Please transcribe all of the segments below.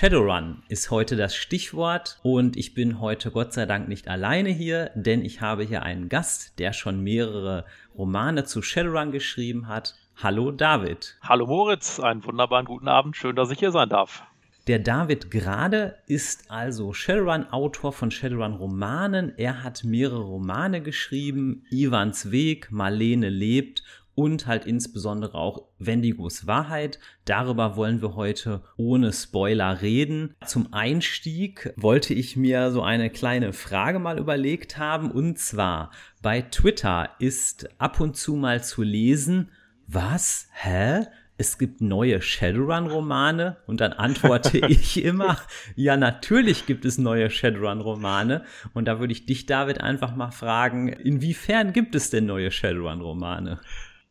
Shadowrun ist heute das Stichwort und ich bin heute Gott sei Dank nicht alleine hier, denn ich habe hier einen Gast, der schon mehrere Romane zu Shadowrun geschrieben hat. Hallo David. Hallo Moritz, einen wunderbaren guten Abend. Schön, dass ich hier sein darf. Der David Grade ist also Shadowrun-Autor von Shadowrun-Romanen. Er hat mehrere Romane geschrieben. Ivans Weg, Marlene lebt und halt insbesondere auch Wendigos Wahrheit. Darüber wollen wir heute ohne Spoiler reden. Zum Einstieg wollte ich mir so eine kleine Frage mal überlegt haben und zwar bei Twitter ist ab und zu mal zu lesen, was? Hä? es gibt neue Shadowrun-Romane und dann antworte ich immer, ja, natürlich gibt es neue Shadowrun-Romane. Und da würde ich dich, David, einfach mal fragen, inwiefern gibt es denn neue Shadowrun-Romane?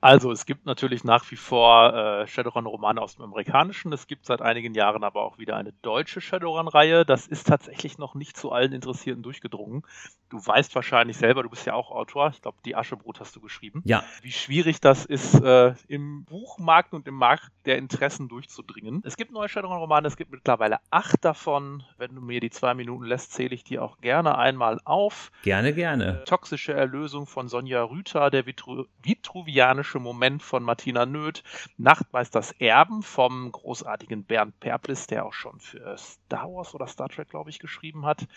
Also es gibt natürlich nach wie vor äh, Shadowrun-Romane aus dem Amerikanischen. Es gibt seit einigen Jahren aber auch wieder eine deutsche Shadowrun-Reihe. Das ist tatsächlich noch nicht zu allen Interessierten durchgedrungen. Du weißt wahrscheinlich selber, du bist ja auch Autor. Ich glaube, die Aschebrot hast du geschrieben. Ja. Wie schwierig das ist, äh, im Buchmarkt und im Markt der Interessen durchzudringen. Es gibt neue Shadowrun-Romane. Es gibt mittlerweile acht davon. Wenn du mir die zwei Minuten lässt, zähle ich die auch gerne einmal auf. Gerne, gerne. Toxische Erlösung von Sonja Rüther, der Vitru Vitruvianische magische Moment von Martina Nöth, Nachtmeisters Erben vom großartigen Bernd Perplis, der auch schon für Star Wars oder Star Trek, glaube ich, geschrieben hat.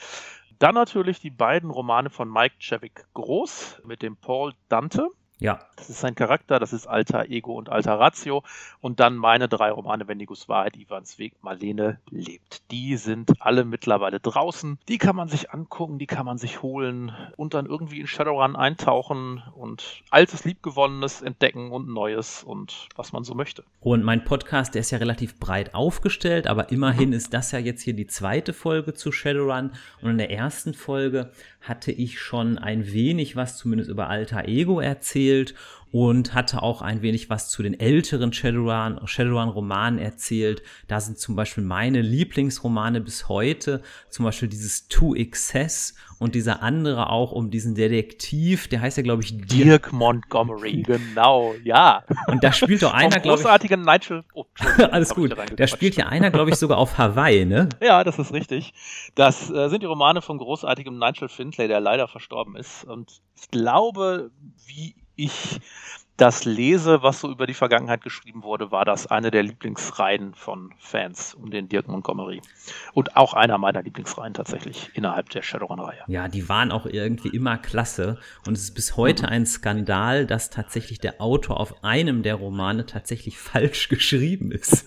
Dann natürlich die beiden Romane von Mike Chevik Groß mit dem Paul Dante. Ja. Das ist sein Charakter, das ist Alter Ego und Alter Ratio. Und dann meine drei Romane, Wendigus Wahrheit, Ivans Weg, Marlene lebt. Die sind alle mittlerweile draußen. Die kann man sich angucken, die kann man sich holen und dann irgendwie in Shadowrun eintauchen und altes, liebgewonnenes entdecken und Neues und was man so möchte. Und mein Podcast, der ist ja relativ breit aufgestellt, aber immerhin ist das ja jetzt hier die zweite Folge zu Shadowrun. Und in der ersten Folge hatte ich schon ein wenig was zumindest über Alter Ego erzählt und hatte auch ein wenig was zu den älteren Shadowrun, Shadowrun-Romanen erzählt. Da sind zum Beispiel meine Lieblingsromane bis heute, zum Beispiel dieses Two Excess und dieser andere auch um diesen Detektiv, der heißt ja, glaube ich, Dirk, Dirk Montgomery, genau, ja. Und da spielt doch einer, glaube ich. großartigen Nigel. Oh, alles gut. Da spielt ja einer, glaube ich, sogar auf Hawaii, ne? Ja, das ist richtig. Das äh, sind die Romane von großartigem Nigel Findlay, der leider verstorben ist. Und ich glaube, wie ich das lese, was so über die Vergangenheit geschrieben wurde, war das eine der Lieblingsreihen von Fans um den Dirk Montgomery. Und auch einer meiner Lieblingsreihen tatsächlich innerhalb der Shadowrun-Reihe. Ja, die waren auch irgendwie immer klasse. Und es ist bis heute ein Skandal, dass tatsächlich der Autor auf einem der Romane tatsächlich falsch geschrieben ist.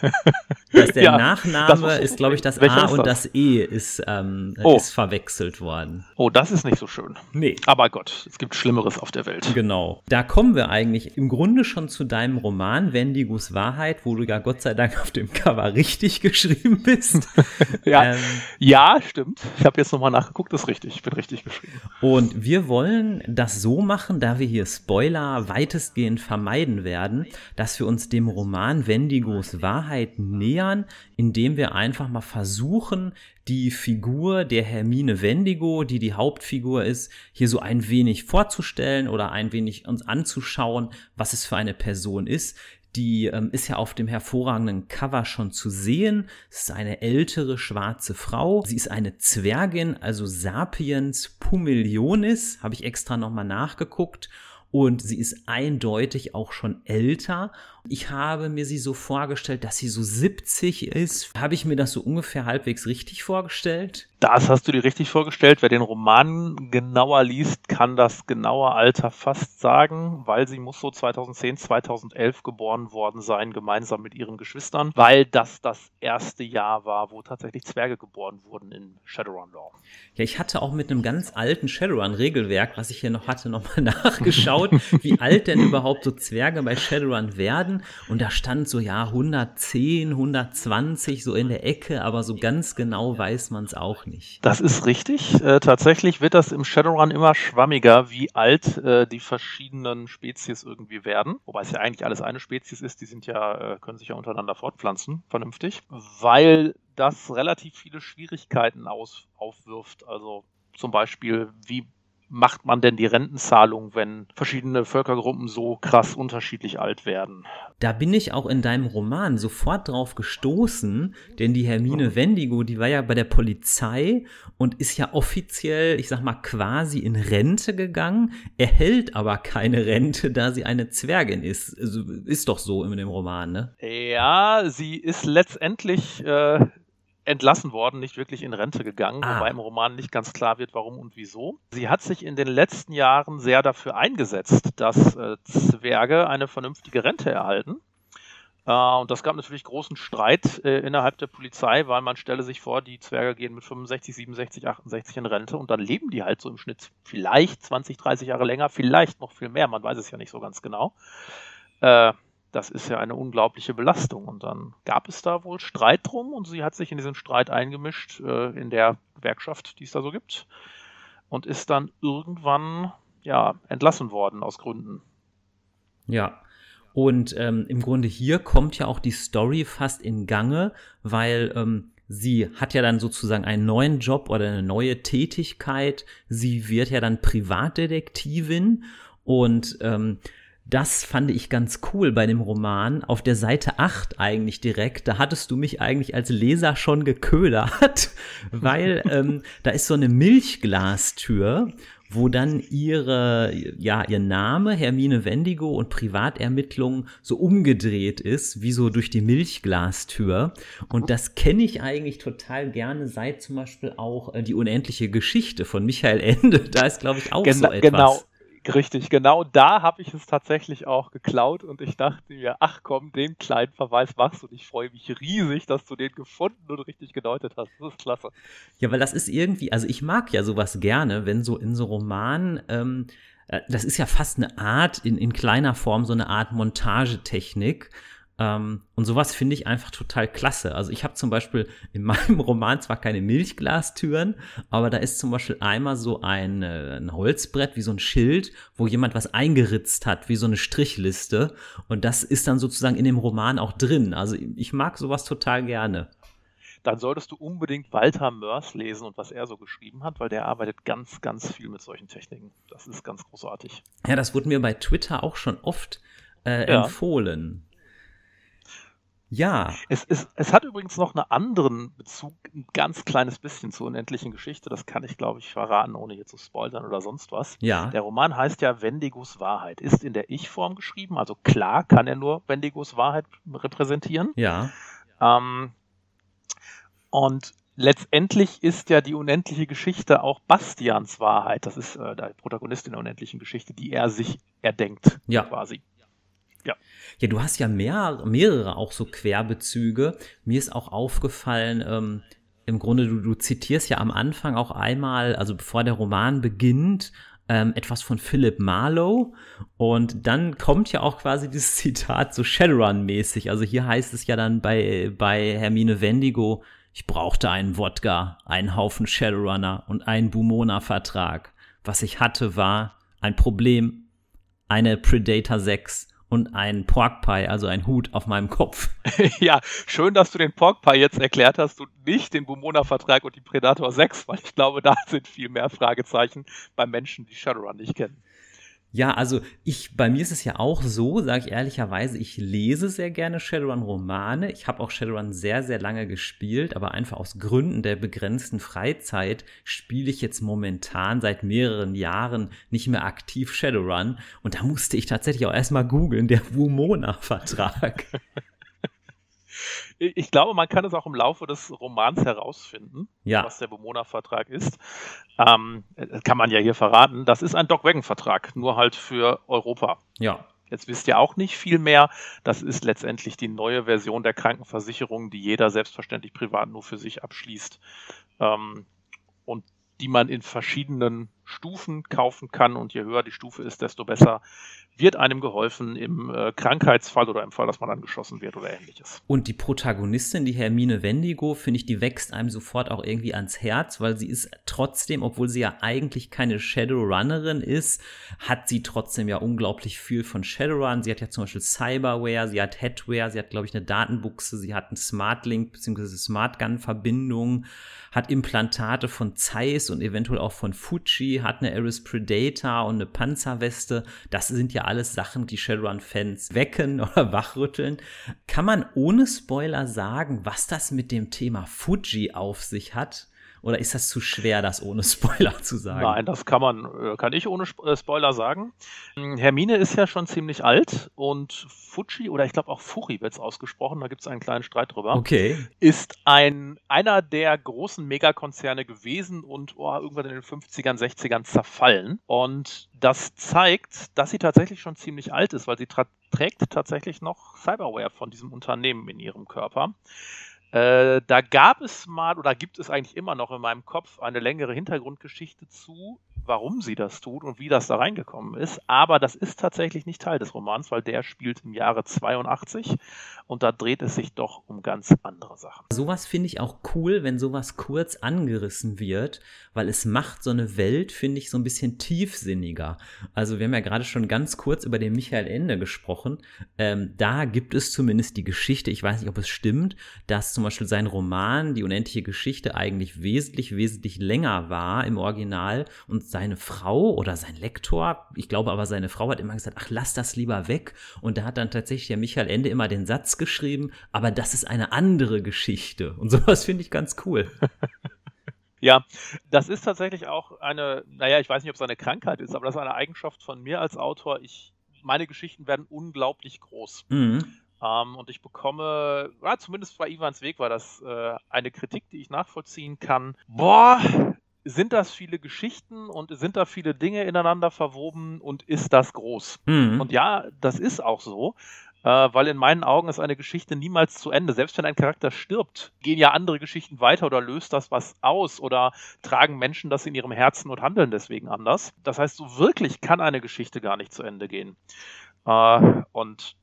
dass der ja, Nachname ist, glaube ich, das A und das? das E ist, ähm, oh. ist verwechselt worden. Oh, das ist nicht so schön. Nee. Aber Gott, es gibt Schlimmeres auf der Welt. Genau. Da kommen wir eigentlich im Grunde schon zu deinem Roman Wendigos Wahrheit, wo du ja Gott sei Dank auf dem Cover richtig geschrieben bist. ja. Ähm, ja, stimmt. Ich habe jetzt nochmal nachgeguckt, das ist richtig. Ich bin richtig geschrieben. Und wir wollen das so machen, da wir hier Spoiler weitestgehend vermeiden werden, dass wir uns dem Roman Wendigos Wahrheit nähern, indem wir einfach mal versuchen, die Figur der Hermine Wendigo, die die Hauptfigur ist, hier so ein wenig vorzustellen oder ein wenig uns anzuschauen, was es für eine Person ist. Die ähm, ist ja auf dem hervorragenden Cover schon zu sehen. Es ist eine ältere schwarze Frau. Sie ist eine Zwergin, also Sapiens Pumilionis, habe ich extra nochmal nachgeguckt und sie ist eindeutig auch schon älter. Ich habe mir sie so vorgestellt, dass sie so 70 ist. Habe ich mir das so ungefähr halbwegs richtig vorgestellt? Das hast du dir richtig vorgestellt. Wer den Roman genauer liest, kann das genaue Alter fast sagen, weil sie muss so 2010, 2011 geboren worden sein, gemeinsam mit ihren Geschwistern, weil das das erste Jahr war, wo tatsächlich Zwerge geboren wurden in Shadowrun Law. Ja, ich hatte auch mit einem ganz alten Shadowrun-Regelwerk, was ich hier noch hatte, nochmal nachgeschaut, wie alt denn überhaupt so Zwerge bei Shadowrun werden. Und da stand so, ja, 110, 120 so in der Ecke, aber so ganz genau weiß man es auch nicht nicht. Das ist richtig. Äh, tatsächlich wird das im Shadowrun immer schwammiger, wie alt äh, die verschiedenen Spezies irgendwie werden. Wobei es ja eigentlich alles eine Spezies ist, die sind ja, äh, können sich ja untereinander fortpflanzen, vernünftig. Weil das relativ viele Schwierigkeiten aus, aufwirft. Also zum Beispiel, wie macht man denn die Rentenzahlung, wenn verschiedene Völkergruppen so krass unterschiedlich alt werden? Da bin ich auch in deinem Roman sofort drauf gestoßen, denn die Hermine mhm. Wendigo, die war ja bei der Polizei und ist ja offiziell, ich sag mal, quasi in Rente gegangen, erhält aber keine Rente, da sie eine Zwergin ist. Also, ist doch so in dem Roman, ne? Ja, sie ist letztendlich äh, entlassen worden, nicht wirklich in Rente gegangen, ah. wobei im Roman nicht ganz klar wird, warum und wieso. Sie hat sich in den letzten Jahren sehr dafür eingesetzt, dass äh, Zwerge eine vernünftige Rente erhalten. Äh, und das gab natürlich großen Streit äh, innerhalb der Polizei, weil man stelle sich vor, die Zwerge gehen mit 65, 67, 68 in Rente und dann leben die halt so im Schnitt vielleicht 20, 30 Jahre länger, vielleicht noch viel mehr, man weiß es ja nicht so ganz genau. Äh, das ist ja eine unglaubliche Belastung. Und dann gab es da wohl Streit drum und sie hat sich in diesen Streit eingemischt äh, in der Gewerkschaft, die es da so gibt, und ist dann irgendwann ja entlassen worden aus Gründen. Ja. Und ähm, im Grunde hier kommt ja auch die Story fast in Gange, weil ähm, sie hat ja dann sozusagen einen neuen Job oder eine neue Tätigkeit. Sie wird ja dann Privatdetektivin und ähm, das fand ich ganz cool bei dem Roman. Auf der Seite 8 eigentlich direkt, da hattest du mich eigentlich als Leser schon geködert, weil ähm, da ist so eine Milchglastür, wo dann ihre, ja, ihr Name, Hermine Wendigo und Privatermittlungen so umgedreht ist, wie so durch die Milchglastür. Und das kenne ich eigentlich total gerne, seit zum Beispiel auch äh, die unendliche Geschichte von Michael Ende. Da ist, glaube ich, auch Gen so etwas. Genau, Richtig, genau da habe ich es tatsächlich auch geklaut und ich dachte mir, ach komm, den kleinen Verweis machst du und ich freue mich riesig, dass du den gefunden und richtig gedeutet hast. Das ist klasse. Ja, weil das ist irgendwie, also ich mag ja sowas gerne, wenn so in so Romanen, ähm, äh, das ist ja fast eine Art, in, in kleiner Form so eine Art Montagetechnik ähm, und sowas finde ich einfach total klasse. Also ich habe zum Beispiel in meinem Roman zwar keine Milchglastüren, aber da ist zum Beispiel einmal so ein, äh, ein Holzbrett wie so ein Schild, wo jemand was eingeritzt hat, wie so eine Strichliste. Und das ist dann sozusagen in dem Roman auch drin. Also ich mag sowas total gerne dann solltest du unbedingt Walter Mörs lesen und was er so geschrieben hat, weil der arbeitet ganz, ganz viel mit solchen Techniken. Das ist ganz großartig. Ja, das wurde mir bei Twitter auch schon oft äh, ja. empfohlen. Ja. Es, es, es hat übrigens noch einen anderen Bezug, ein ganz kleines bisschen zur unendlichen Geschichte. Das kann ich, glaube ich, verraten, ohne hier zu spoilern oder sonst was. Ja. Der Roman heißt ja Wendigos Wahrheit. Ist in der Ich-Form geschrieben. Also klar kann er nur Wendigos Wahrheit repräsentieren. Ja. Ähm, und letztendlich ist ja die unendliche Geschichte auch Bastians Wahrheit. Das ist äh, der Protagonist in der unendlichen Geschichte, die er sich erdenkt, ja. quasi. Ja. Ja, du hast ja mehr, mehrere auch so Querbezüge. Mir ist auch aufgefallen, ähm, im Grunde, du, du zitierst ja am Anfang auch einmal, also bevor der Roman beginnt, ähm, etwas von Philip Marlowe. Und dann kommt ja auch quasi dieses Zitat so Shadowrun-mäßig. Also hier heißt es ja dann bei, bei Hermine Wendigo, ich brauchte einen Wodka, einen Haufen Shadowrunner und einen Bumona-Vertrag. Was ich hatte, war ein Problem, eine Predator 6 und ein Pork Pie, also ein Hut auf meinem Kopf. ja, schön, dass du den Pork Pie jetzt erklärt hast und nicht den Bumona-Vertrag und die Predator 6, weil ich glaube, da sind viel mehr Fragezeichen bei Menschen, die Shadowrun nicht kennen. Ja, also ich, bei mir ist es ja auch so, sage ich ehrlicherweise, ich lese sehr gerne Shadowrun-Romane. Ich habe auch Shadowrun sehr, sehr lange gespielt, aber einfach aus Gründen der begrenzten Freizeit spiele ich jetzt momentan seit mehreren Jahren nicht mehr aktiv Shadowrun. Und da musste ich tatsächlich auch erstmal googeln, der Wumona-Vertrag. ich glaube, man kann es auch im Laufe des Romans herausfinden, ja. was der Bewohnervertrag ist. Ähm, kann man ja hier verraten. Das ist ein Doc Wagon-Vertrag, nur halt für Europa. Ja. Jetzt wisst ihr auch nicht viel mehr. Das ist letztendlich die neue Version der Krankenversicherung, die jeder selbstverständlich privat nur für sich abschließt. Ähm, und die man in verschiedenen Stufen kaufen kann. Und je höher die Stufe ist, desto besser wird einem geholfen im äh, Krankheitsfall oder im Fall, dass man angeschossen wird oder ähnliches. Und die Protagonistin, die Hermine Wendigo, finde ich, die wächst einem sofort auch irgendwie ans Herz, weil sie ist trotzdem, obwohl sie ja eigentlich keine Shadowrunnerin ist, hat sie trotzdem ja unglaublich viel von Shadowrun. Sie hat ja zum Beispiel Cyberware, sie hat Headware, sie hat, glaube ich, eine Datenbuchse, sie hat einen Smartlink bzw. Smartgun-Verbindung, hat Implantate von Zeiss und eventuell auch von Fuji Hat eine Ares Predator und eine Panzerweste. Das sind ja alles Sachen, die Shadowrun-Fans wecken oder wachrütteln. Kann man ohne Spoiler sagen, was das mit dem Thema Fuji auf sich hat? Oder ist das zu schwer, das ohne Spoiler zu sagen? Nein, das kann man, äh, kann ich ohne äh, Spoiler sagen. Hm, Hermine ist ja schon ziemlich alt und Fuji oder ich glaube auch Furi wird es ausgesprochen, da gibt es einen kleinen Streit drüber. Okay. Ist ein einer der großen Megakonzerne gewesen und oh, irgendwann in den 50ern, 60ern zerfallen. Und das zeigt, dass sie tatsächlich schon ziemlich alt ist, weil sie trägt tatsächlich noch Cyberware von diesem Unternehmen in ihrem Körper. Äh, da gab es mal oder gibt es eigentlich immer noch in meinem Kopf eine längere Hintergrundgeschichte zu, warum sie das tut und wie das da reingekommen ist. Aber das ist tatsächlich nicht Teil des Romans, weil der spielt im Jahre 82 und da dreht es sich doch um ganz andere Sachen. Sowas finde ich auch cool, wenn sowas kurz angerissen wird, weil es macht so eine Welt, finde ich, so ein bisschen tiefsinniger. Also wir haben ja gerade schon ganz kurz über den Michael Ende gesprochen. Ähm, da gibt es zumindest die Geschichte, ich weiß nicht, ob es stimmt, dass zum Beispiel sein Roman, die unendliche Geschichte, eigentlich wesentlich, wesentlich länger war im Original und seine Frau oder sein Lektor, ich glaube aber seine Frau hat immer gesagt, ach, lass das lieber weg. Und da hat dann tatsächlich der Michael Ende immer den Satz geschrieben, aber das ist eine andere Geschichte. Und sowas finde ich ganz cool. Ja, das ist tatsächlich auch eine, naja, ich weiß nicht, ob es eine Krankheit ist, aber das ist eine Eigenschaft von mir als Autor. Ich, meine Geschichten werden unglaublich groß. Mhm. Ähm, und ich bekomme, ja, zumindest bei Ivans Weg war das äh, eine Kritik, die ich nachvollziehen kann. Boah, sind das viele Geschichten und sind da viele Dinge ineinander verwoben und ist das groß? Mhm. Und ja, das ist auch so, äh, weil in meinen Augen ist eine Geschichte niemals zu Ende. Selbst wenn ein Charakter stirbt, gehen ja andere Geschichten weiter oder löst das was aus oder tragen Menschen das in ihrem Herzen und handeln deswegen anders. Das heißt, so wirklich kann eine Geschichte gar nicht zu Ende gehen. Äh, und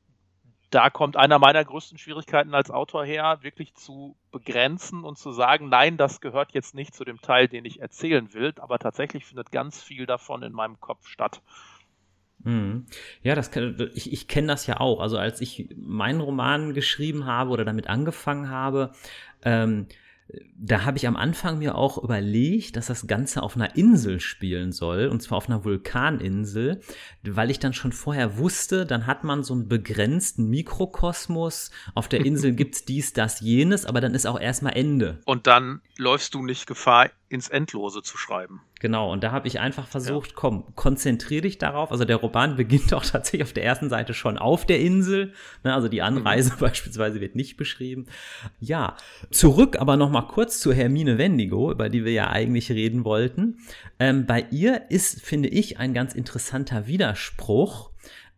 da kommt einer meiner größten Schwierigkeiten als Autor her, wirklich zu begrenzen und zu sagen, nein, das gehört jetzt nicht zu dem Teil, den ich erzählen will, aber tatsächlich findet ganz viel davon in meinem Kopf statt. Mhm. Ja, das ich, ich kenne das ja auch. Also als ich meinen Roman geschrieben habe oder damit angefangen habe, ähm, da habe ich am Anfang mir auch überlegt, dass das Ganze auf einer Insel spielen soll, und zwar auf einer Vulkaninsel, weil ich dann schon vorher wusste, dann hat man so einen begrenzten Mikrokosmos. Auf der Insel gibt's dies, das, jenes, aber dann ist auch erstmal Ende. Und dann läufst du nicht Gefahr, ins Endlose zu schreiben. Genau, und da habe ich einfach versucht, ja. komm, konzentriere dich darauf. Also der Roman beginnt auch tatsächlich auf der ersten Seite schon auf der Insel. Ne, also die Anreise mhm. beispielsweise wird nicht beschrieben. Ja, zurück aber noch mal kurz zu Hermine Wendigo, über die wir ja eigentlich reden wollten. Ähm, bei ihr ist, finde ich, ein ganz interessanter Widerspruch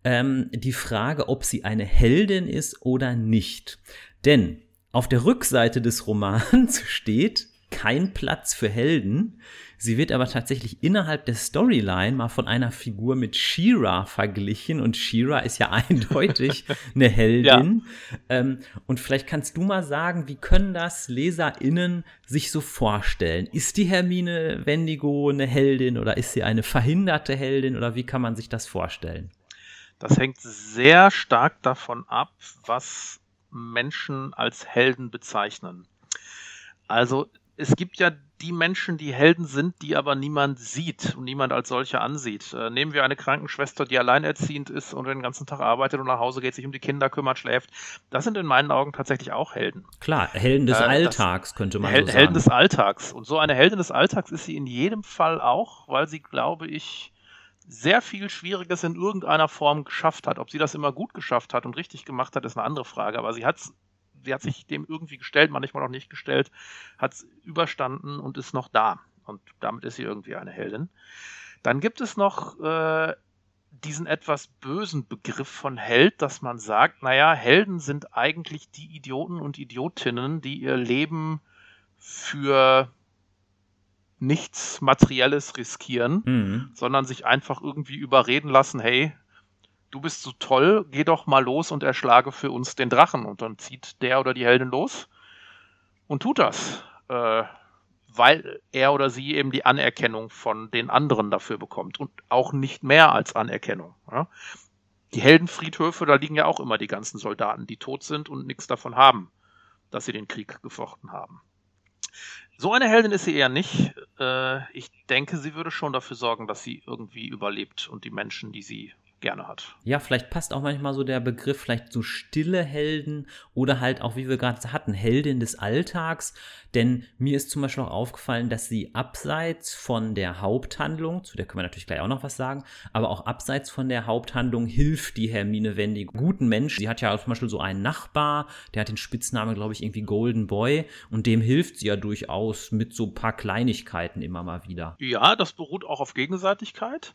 ähm, die Frage, ob sie eine Heldin ist oder nicht. Denn auf der Rückseite des Romans steht, kein Platz für Helden. Sie wird aber tatsächlich innerhalb der Storyline mal von einer Figur mit Shira verglichen und Shira ist ja eindeutig eine Heldin. Ja. Ähm, und vielleicht kannst du mal sagen, wie können das LeserInnen sich so vorstellen? Ist die Hermine Wendigo eine Heldin oder ist sie eine verhinderte Heldin oder wie kann man sich das vorstellen? Das hängt sehr stark davon ab, was Menschen als Helden bezeichnen. Also es gibt ja die Menschen, die Helden sind, die aber niemand sieht und niemand als solche ansieht. Äh, nehmen wir eine Krankenschwester, die alleinerziehend ist und den ganzen Tag arbeitet und nach Hause geht, sich um die Kinder kümmert, schläft. Das sind in meinen Augen tatsächlich auch Helden. Klar, Helden des äh, Alltags, könnte man Hel so sagen. Helden des Alltags. Und so eine Heldin des Alltags ist sie in jedem Fall auch, weil sie, glaube ich, sehr viel Schwieriges in irgendeiner Form geschafft hat. Ob sie das immer gut geschafft hat und richtig gemacht hat, ist eine andere Frage. Aber sie hat es sie hat sich dem irgendwie gestellt, manchmal auch nicht gestellt, hat es überstanden und ist noch da. Und damit ist sie irgendwie eine Heldin. Dann gibt es noch äh, diesen etwas bösen Begriff von Held, dass man sagt, naja, Helden sind eigentlich die Idioten und Idiotinnen, die ihr Leben für nichts Materielles riskieren, mhm. sondern sich einfach irgendwie überreden lassen, hey, du bist so toll, geh doch mal los und erschlage für uns den Drachen. Und dann zieht der oder die Heldin los und tut das. Äh, weil er oder sie eben die Anerkennung von den anderen dafür bekommt und auch nicht mehr als Anerkennung. Ja? Die Heldenfriedhöfe, da liegen ja auch immer die ganzen Soldaten, die tot sind und nichts davon haben, dass sie den Krieg gefochten haben. So eine Heldin ist sie eher nicht. Äh, ich denke, sie würde schon dafür sorgen, dass sie irgendwie überlebt und die Menschen, die sie gerne hat. Ja, vielleicht passt auch manchmal so der Begriff, vielleicht so stille Helden oder halt auch, wie wir gerade hatten, Heldin des Alltags. Denn mir ist zum Beispiel auch aufgefallen, dass sie abseits von der Haupthandlung, zu der können wir natürlich gleich auch noch was sagen, aber auch abseits von der Haupthandlung hilft die Hermine Wendy guten Menschen. Sie hat ja zum Beispiel so einen Nachbar, der hat den Spitznamen, glaube ich, irgendwie Golden Boy und dem hilft sie ja durchaus mit so ein paar Kleinigkeiten immer mal wieder. Ja, das beruht auch auf Gegenseitigkeit.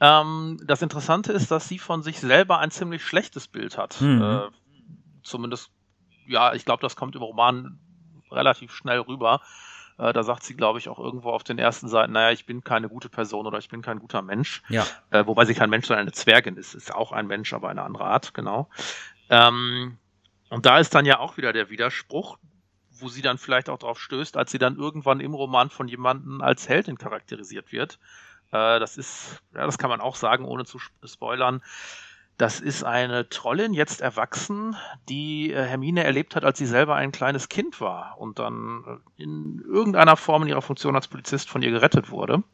Ähm, das Interessante ist, dass sie von sich selber ein ziemlich schlechtes Bild hat. Mhm. Äh, zumindest, ja, ich glaube, das kommt im Roman relativ schnell rüber. Äh, da sagt sie, glaube ich, auch irgendwo auf den ersten Seiten, naja, ich bin keine gute Person oder ich bin kein guter Mensch. Ja. Äh, wobei sie kein Mensch, sondern eine Zwergin ist. Ist auch ein Mensch, aber eine andere Art, genau. Ähm, und da ist dann ja auch wieder der Widerspruch, wo sie dann vielleicht auch drauf stößt, als sie dann irgendwann im Roman von jemandem als Heldin charakterisiert wird. Äh, das ist, ja, das kann man auch sagen, ohne zu spoilern. Das ist eine Trollin, jetzt erwachsen, die äh, Hermine erlebt hat, als sie selber ein kleines Kind war und dann äh, in irgendeiner Form in ihrer Funktion als Polizist von ihr gerettet wurde.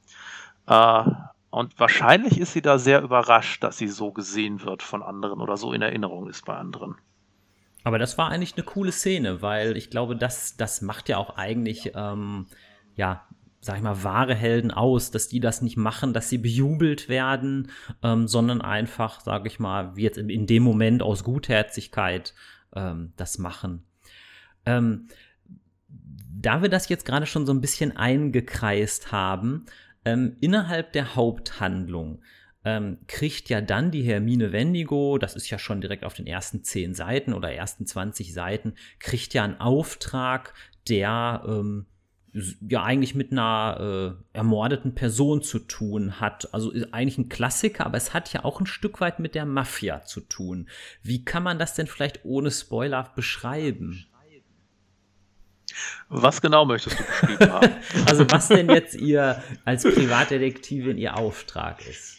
Äh, und wahrscheinlich ist sie da sehr überrascht, dass sie so gesehen wird von anderen oder so in Erinnerung ist bei anderen. Aber das war eigentlich eine coole Szene, weil ich glaube, das, das macht ja auch eigentlich ähm, ja, sag ich mal, wahre Helden aus, dass die das nicht machen, dass sie bejubelt werden, ähm, sondern einfach, sag ich mal, wie jetzt in, dem Moment aus Gutherzigkeit ähm, das machen. Ähm, da wir das jetzt gerade schon so ein bisschen eingekreist haben, ähm, innerhalb der Haupthandlung ähm, kriegt ja dann die Hermine Wendigo, das ist ja schon direkt auf den ersten zehn Seiten oder ersten 20 Seiten, kriegt ja einen Auftrag, der ähm, ja eigentlich mit einer äh, ermordeten Person zu tun hat. Also ist eigentlich ein Klassiker, aber es hat ja auch ein Stück weit mit der Mafia zu tun. Wie kann man das denn vielleicht ohne Spoiler beschreiben? Was genau möchtest du beschrieben haben? also was denn jetzt ihr als Privatdetektivin ihr Auftrag ist?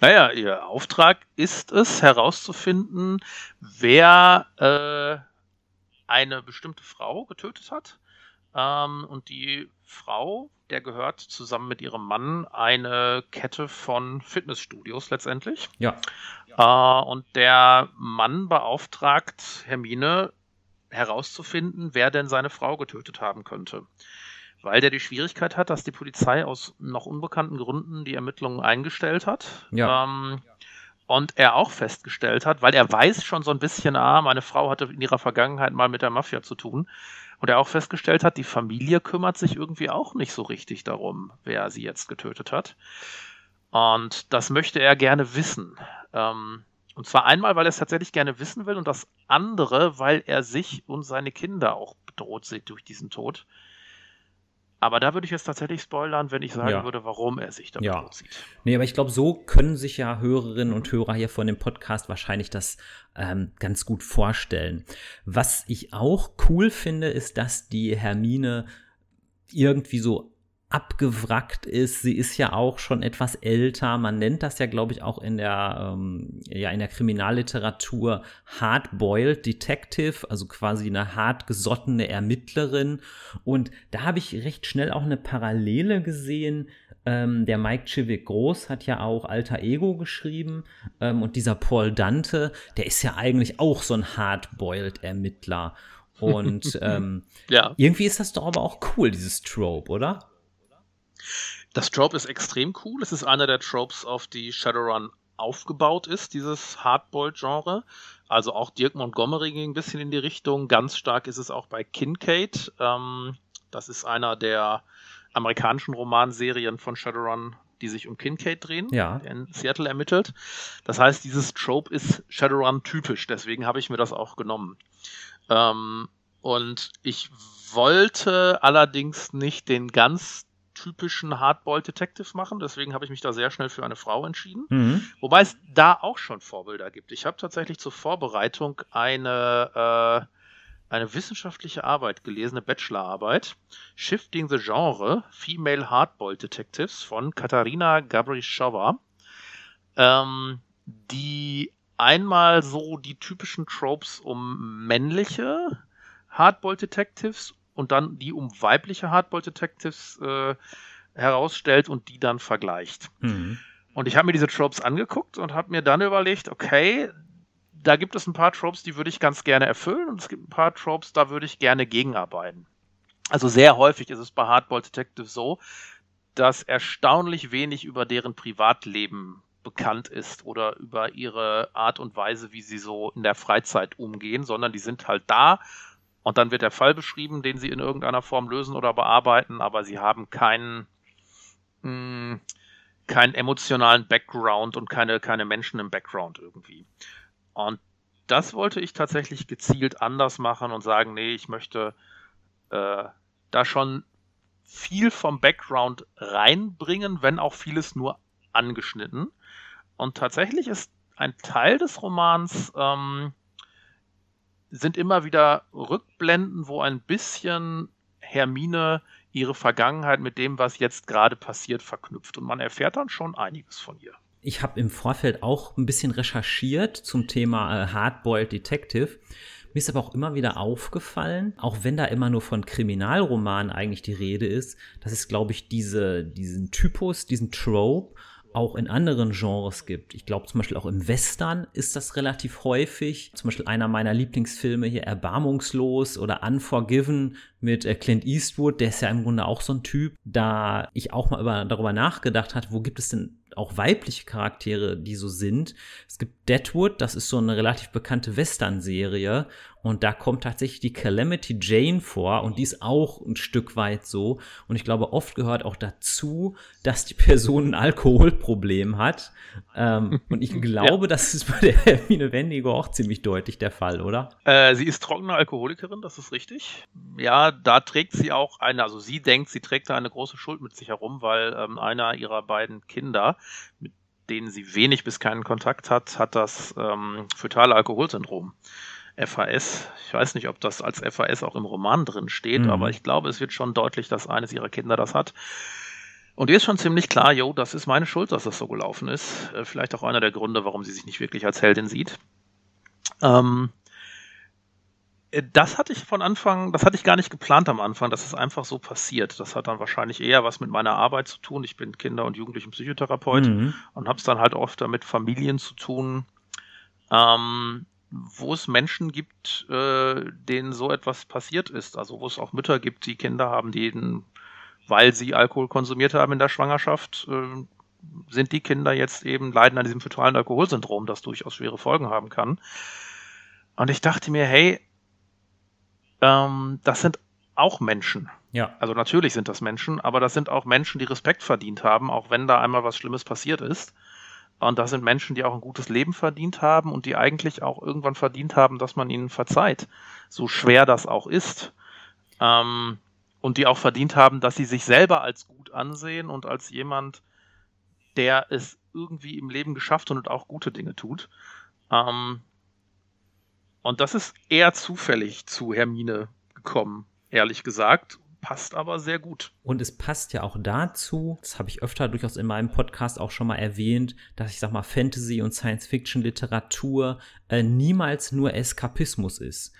Naja, ihr Auftrag ist es herauszufinden, wer äh, eine bestimmte Frau getötet hat ähm, und die Frau, der gehört zusammen mit ihrem Mann eine Kette von Fitnessstudios letztendlich. Ja. Äh, und der Mann beauftragt Hermine herauszufinden, wer denn seine Frau getötet haben könnte. Weil der die Schwierigkeit hat, dass die Polizei aus noch unbekannten Gründen die Ermittlungen eingestellt hat. Ja. Ähm, und er auch festgestellt hat, weil er weiß schon so ein bisschen, ah, meine Frau hatte in ihrer Vergangenheit mal mit der Mafia zu tun, und er auch festgestellt hat, die Familie kümmert sich irgendwie auch nicht so richtig darum, wer sie jetzt getötet hat. Und das möchte er gerne wissen. Ähm, und zwar einmal, weil er es tatsächlich gerne wissen will und das andere, weil er sich und seine Kinder auch bedroht sieht durch diesen Tod. Aber da würde ich jetzt tatsächlich spoilern, wenn ich sagen ja. würde, warum er sich damit ja. sieht. Nee, aber ich glaube, so können sich ja Hörerinnen und Hörer hier von dem Podcast wahrscheinlich das ähm, ganz gut vorstellen. Was ich auch cool finde, ist, dass die Hermine irgendwie so abgewrackt ist. Sie ist ja auch schon etwas älter. Man nennt das ja, glaube ich, auch in der, ähm, ja, in der Kriminalliteratur Hardboiled Detective, also quasi eine hartgesottene Ermittlerin. Und da habe ich recht schnell auch eine Parallele gesehen. Ähm, der Mike Chivik Groß hat ja auch Alter Ego geschrieben. Ähm, und dieser Paul Dante, der ist ja eigentlich auch so ein Hardboiled Ermittler. Und ähm, ja. irgendwie ist das doch aber auch cool, dieses Trope, oder? Das Trope ist extrem cool. Es ist einer der Tropes, auf die Shadowrun aufgebaut ist, dieses Hardboiled-Genre. Also auch Dirk Montgomery ging ein bisschen in die Richtung. Ganz stark ist es auch bei Kincaid. Ähm, das ist einer der amerikanischen Romanserien von Shadowrun, die sich um Kincaid drehen, ja. der in Seattle ermittelt. Das heißt, dieses Trope ist Shadowrun typisch. Deswegen habe ich mir das auch genommen. Ähm, und ich wollte allerdings nicht den ganz typischen Hardboiled Detective machen. Deswegen habe ich mich da sehr schnell für eine Frau entschieden. Mhm. Wobei es da auch schon Vorbilder gibt. Ich habe tatsächlich zur Vorbereitung eine, äh, eine wissenschaftliche Arbeit gelesen, eine Bachelorarbeit. Shifting the Genre, Female Hardboiled Detectives von Katharina Gabrischowa. Ähm, die einmal so die typischen Tropes um männliche Hardboiled Detectives und dann die um weibliche Hardboiled Detectives äh, herausstellt und die dann vergleicht. Mhm. Und ich habe mir diese Tropes angeguckt und habe mir dann überlegt, okay, da gibt es ein paar Tropes, die würde ich ganz gerne erfüllen und es gibt ein paar Tropes, da würde ich gerne gegenarbeiten. Also sehr häufig ist es bei Hardboiled Detective so, dass erstaunlich wenig über deren Privatleben bekannt ist oder über ihre Art und Weise, wie sie so in der Freizeit umgehen, sondern die sind halt da und dann wird der Fall beschrieben, den sie in irgendeiner Form lösen oder bearbeiten, aber sie haben keinen, mh, hm, keinen emotionalen Background und keine, keine Menschen im Background irgendwie. Und das wollte ich tatsächlich gezielt anders machen und sagen, nee, ich möchte äh, da schon viel vom Background reinbringen, wenn auch vieles nur angeschnitten. Und tatsächlich ist ein Teil des Romans ähm, sind immer wieder Rückblenden, wo ein bisschen Hermine ihre Vergangenheit mit dem, was jetzt gerade passiert, verknüpft. Und man erfährt dann schon einiges von ihr ich habe im Vorfeld auch ein bisschen recherchiert zum Thema äh, Hardboiled Detective. Mir ist aber auch immer wieder aufgefallen, auch wenn da immer nur von Kriminalromanen eigentlich die Rede ist, dass es, glaube ich, diese, diesen Typus, diesen Trope auch in anderen Genres gibt. Ich glaube zum Beispiel auch im Western ist das relativ häufig. Zum Beispiel einer meiner Lieblingsfilme hier Erbarmungslos oder Unforgiven mit äh, Clint Eastwood, der ist ja im Grunde auch so ein Typ. Da ich auch mal über, darüber nachgedacht hat, wo gibt es denn auch weibliche Charaktere, die so sind. Es gibt Deadwood, das ist so eine relativ bekannte Western-Serie und da kommt tatsächlich die Calamity Jane vor und die ist auch ein Stück weit so. Und ich glaube, oft gehört auch dazu, dass die Person ein Alkoholproblem hat. Ähm, und ich glaube, ja. das ist bei der Hermine Wendigo auch ziemlich deutlich der Fall, oder? Äh, sie ist trockene Alkoholikerin, das ist richtig. Ja, da trägt sie auch eine, also sie denkt, sie trägt da eine große Schuld mit sich herum, weil ähm, einer ihrer beiden Kinder, mit denen sie wenig bis keinen Kontakt hat, hat das ähm, fötale Alkoholsyndrom. FAS. Ich weiß nicht, ob das als FAS auch im Roman drin steht, mhm. aber ich glaube, es wird schon deutlich, dass eines ihrer Kinder das hat. Und ihr ist schon ziemlich klar, jo, das ist meine Schuld, dass das so gelaufen ist. Äh, vielleicht auch einer der Gründe, warum sie sich nicht wirklich als Heldin sieht. Ähm, äh, das hatte ich von Anfang, das hatte ich gar nicht geplant am Anfang, dass es einfach so passiert. Das hat dann wahrscheinlich eher was mit meiner Arbeit zu tun. Ich bin Kinder- und Jugendlichen-Psychotherapeut mhm. und habe es dann halt oft damit Familien zu tun, ähm, wo es Menschen gibt, äh, denen so etwas passiert ist. Also wo es auch Mütter gibt, die Kinder haben, die, weil sie Alkohol konsumiert haben in der Schwangerschaft, äh, sind die Kinder jetzt eben leiden an diesem fetalen Alkoholsyndrom, das durchaus schwere Folgen haben kann. Und ich dachte mir, hey, ähm, das sind auch Menschen. Ja. Also natürlich sind das Menschen, aber das sind auch Menschen, die Respekt verdient haben, auch wenn da einmal was Schlimmes passiert ist. Und das sind Menschen, die auch ein gutes Leben verdient haben und die eigentlich auch irgendwann verdient haben, dass man ihnen verzeiht. So schwer das auch ist. Ähm, und die auch verdient haben, dass sie sich selber als gut ansehen und als jemand, der es irgendwie im Leben geschafft und auch gute Dinge tut. Ähm, und das ist eher zufällig zu Hermine gekommen, ehrlich gesagt passt aber sehr gut. Und es passt ja auch dazu, das habe ich öfter durchaus in meinem Podcast auch schon mal erwähnt, dass ich sag mal Fantasy und Science Fiction Literatur äh, niemals nur Eskapismus ist.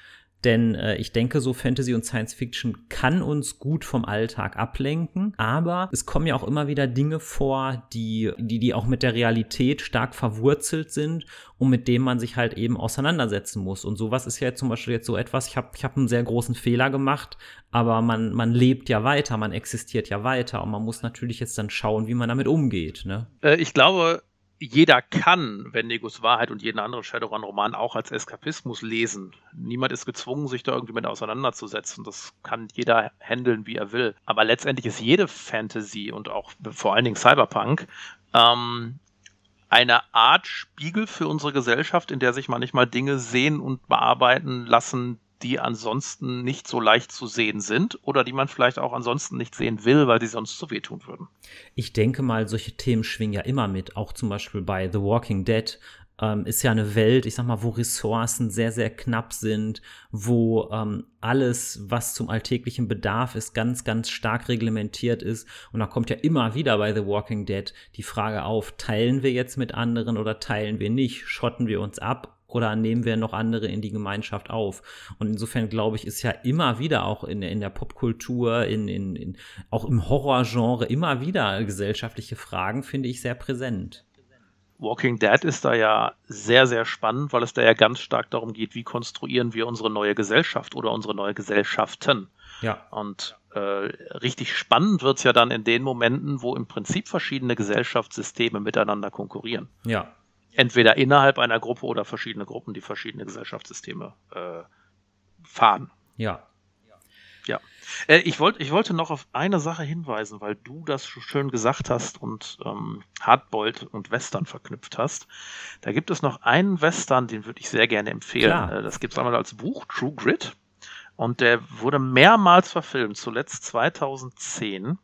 Denn äh, ich denke, so Fantasy und Science Fiction kann uns gut vom Alltag ablenken. Aber es kommen ja auch immer wieder Dinge vor, die, die, die auch mit der Realität stark verwurzelt sind und mit dem man sich halt eben auseinandersetzen muss. Und sowas ist ja jetzt zum Beispiel jetzt so etwas, ich habe ich hab einen sehr großen Fehler gemacht, aber man, man lebt ja weiter, man existiert ja weiter und man muss natürlich jetzt dann schauen, wie man damit umgeht. Ne? Äh, ich glaube, jeder kann Wendigos Wahrheit und jeden anderen Shadowrun-Roman auch als Eskapismus lesen. Niemand ist gezwungen, sich da irgendwie mit auseinanderzusetzen. Das kann jeder handeln, wie er will. Aber letztendlich ist jede Fantasy und auch vor allen Dingen Cyberpunk ähm, eine Art Spiegel für unsere Gesellschaft, in der sich manchmal Dinge sehen und bearbeiten lassen, die ansonsten nicht so leicht zu sehen sind oder die man vielleicht auch ansonsten nicht sehen will, weil sie sonst zu wehtun würden. Ich denke mal, solche Themen schwingen ja immer mit, auch zum Beispiel bei The Walking Dead. ähm, ist ja eine Welt, ich sag mal, wo Ressourcen sehr, sehr knapp sind, wo ähm, alles, was zum alltäglichen Bedarf ist, ganz, ganz stark reglementiert ist. Und da kommt ja immer wieder bei The Walking Dead die Frage auf, teilen wir jetzt mit anderen oder teilen wir nicht? Schotten wir uns ab oder nehmen wir noch andere in die Gemeinschaft auf? Und insofern glaube ich, ist ja immer wieder auch in, in der Popkultur, in, in, in, auch im Horrorgenre immer wieder gesellschaftliche Fragen, finde ich, sehr präsent. Walking Dead ist da ja sehr, sehr spannend, weil es da ja ganz stark darum geht, wie konstruieren wir unsere neue Gesellschaft oder unsere neue Gesellschaften. Ja. Und äh, richtig spannend wird es ja dann in den Momenten, wo im Prinzip verschiedene Gesellschaftssysteme miteinander konkurrieren. Ja. Entweder innerhalb einer Gruppe oder verschiedene Gruppen, die verschiedene Gesellschaftssysteme äh, fahren. Ja. Ja. Äh, ich, wollt, ich wollte noch auf eine Sache hinweisen, weil du das schön gesagt hast und ähm, Hardboiled und Western verknüpft hast. Da gibt es noch einen Western, den würde ich sehr gerne empfehlen. Klar. Äh, das gibt es einmal als Buch, True Grit. Und der wurde mehrmals verfilmt, zuletzt 2010.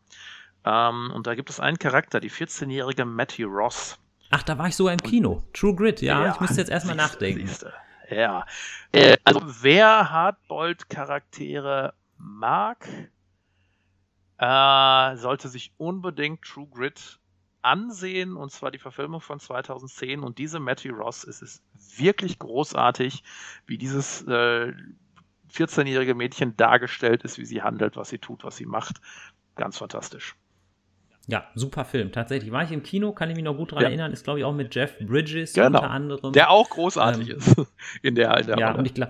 Ähm, und da gibt es einen Charakter, die 14-jährige Matty Ross. Ach, da war ich sogar im Kino. True Grit, ja. ja ich müsste jetzt erstmal nachdenken. Siehste. Ja. Äh, also wer Hardboiled-Charaktere mag, äh, sollte sich unbedingt True Grit ansehen, und zwar die Verfilmung von 2010. Und diese Matty Ross, es ist wirklich großartig, wie dieses äh, 14-jährige Mädchen dargestellt ist, wie sie handelt, was sie tut, was sie macht. Ganz fantastisch. Ja, super Film. Tatsächlich war ich im Kino, kann ich mich noch gut daran ja. erinnern. Ist, glaube ich, auch mit Jeff Bridges genau. unter anderem. Der auch großartig ähm, ist in der, in der Ja, und ich,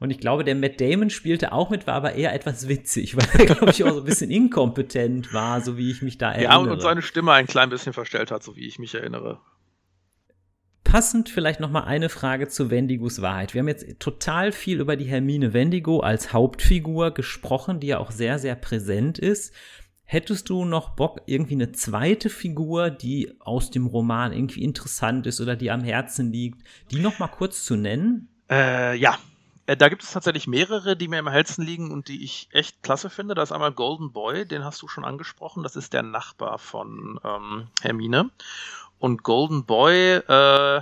und ich, glaube, der Matt Damon spielte auch mit, war aber eher etwas witzig, weil er, glaube ich, auch so ein bisschen inkompetent war, so wie ich mich da erinnere. Ja, und seine Stimme ein klein bisschen verstellt hat, so wie ich mich erinnere. Passend vielleicht noch mal eine Frage zu Wendigos Wahrheit. Wir haben jetzt total viel über die Hermine Wendigo als Hauptfigur gesprochen, die ja auch sehr, sehr präsent ist. Hättest du noch Bock, irgendwie eine zweite Figur, die aus dem Roman irgendwie interessant ist oder die am Herzen liegt, die noch mal kurz zu nennen? Äh, ja, äh, da gibt es tatsächlich mehrere, die mir im Herzen liegen und die ich echt klasse finde. Da ist einmal Golden Boy, den hast du schon angesprochen. Das ist der Nachbar von ähm, Hermine. Und Golden Boy äh,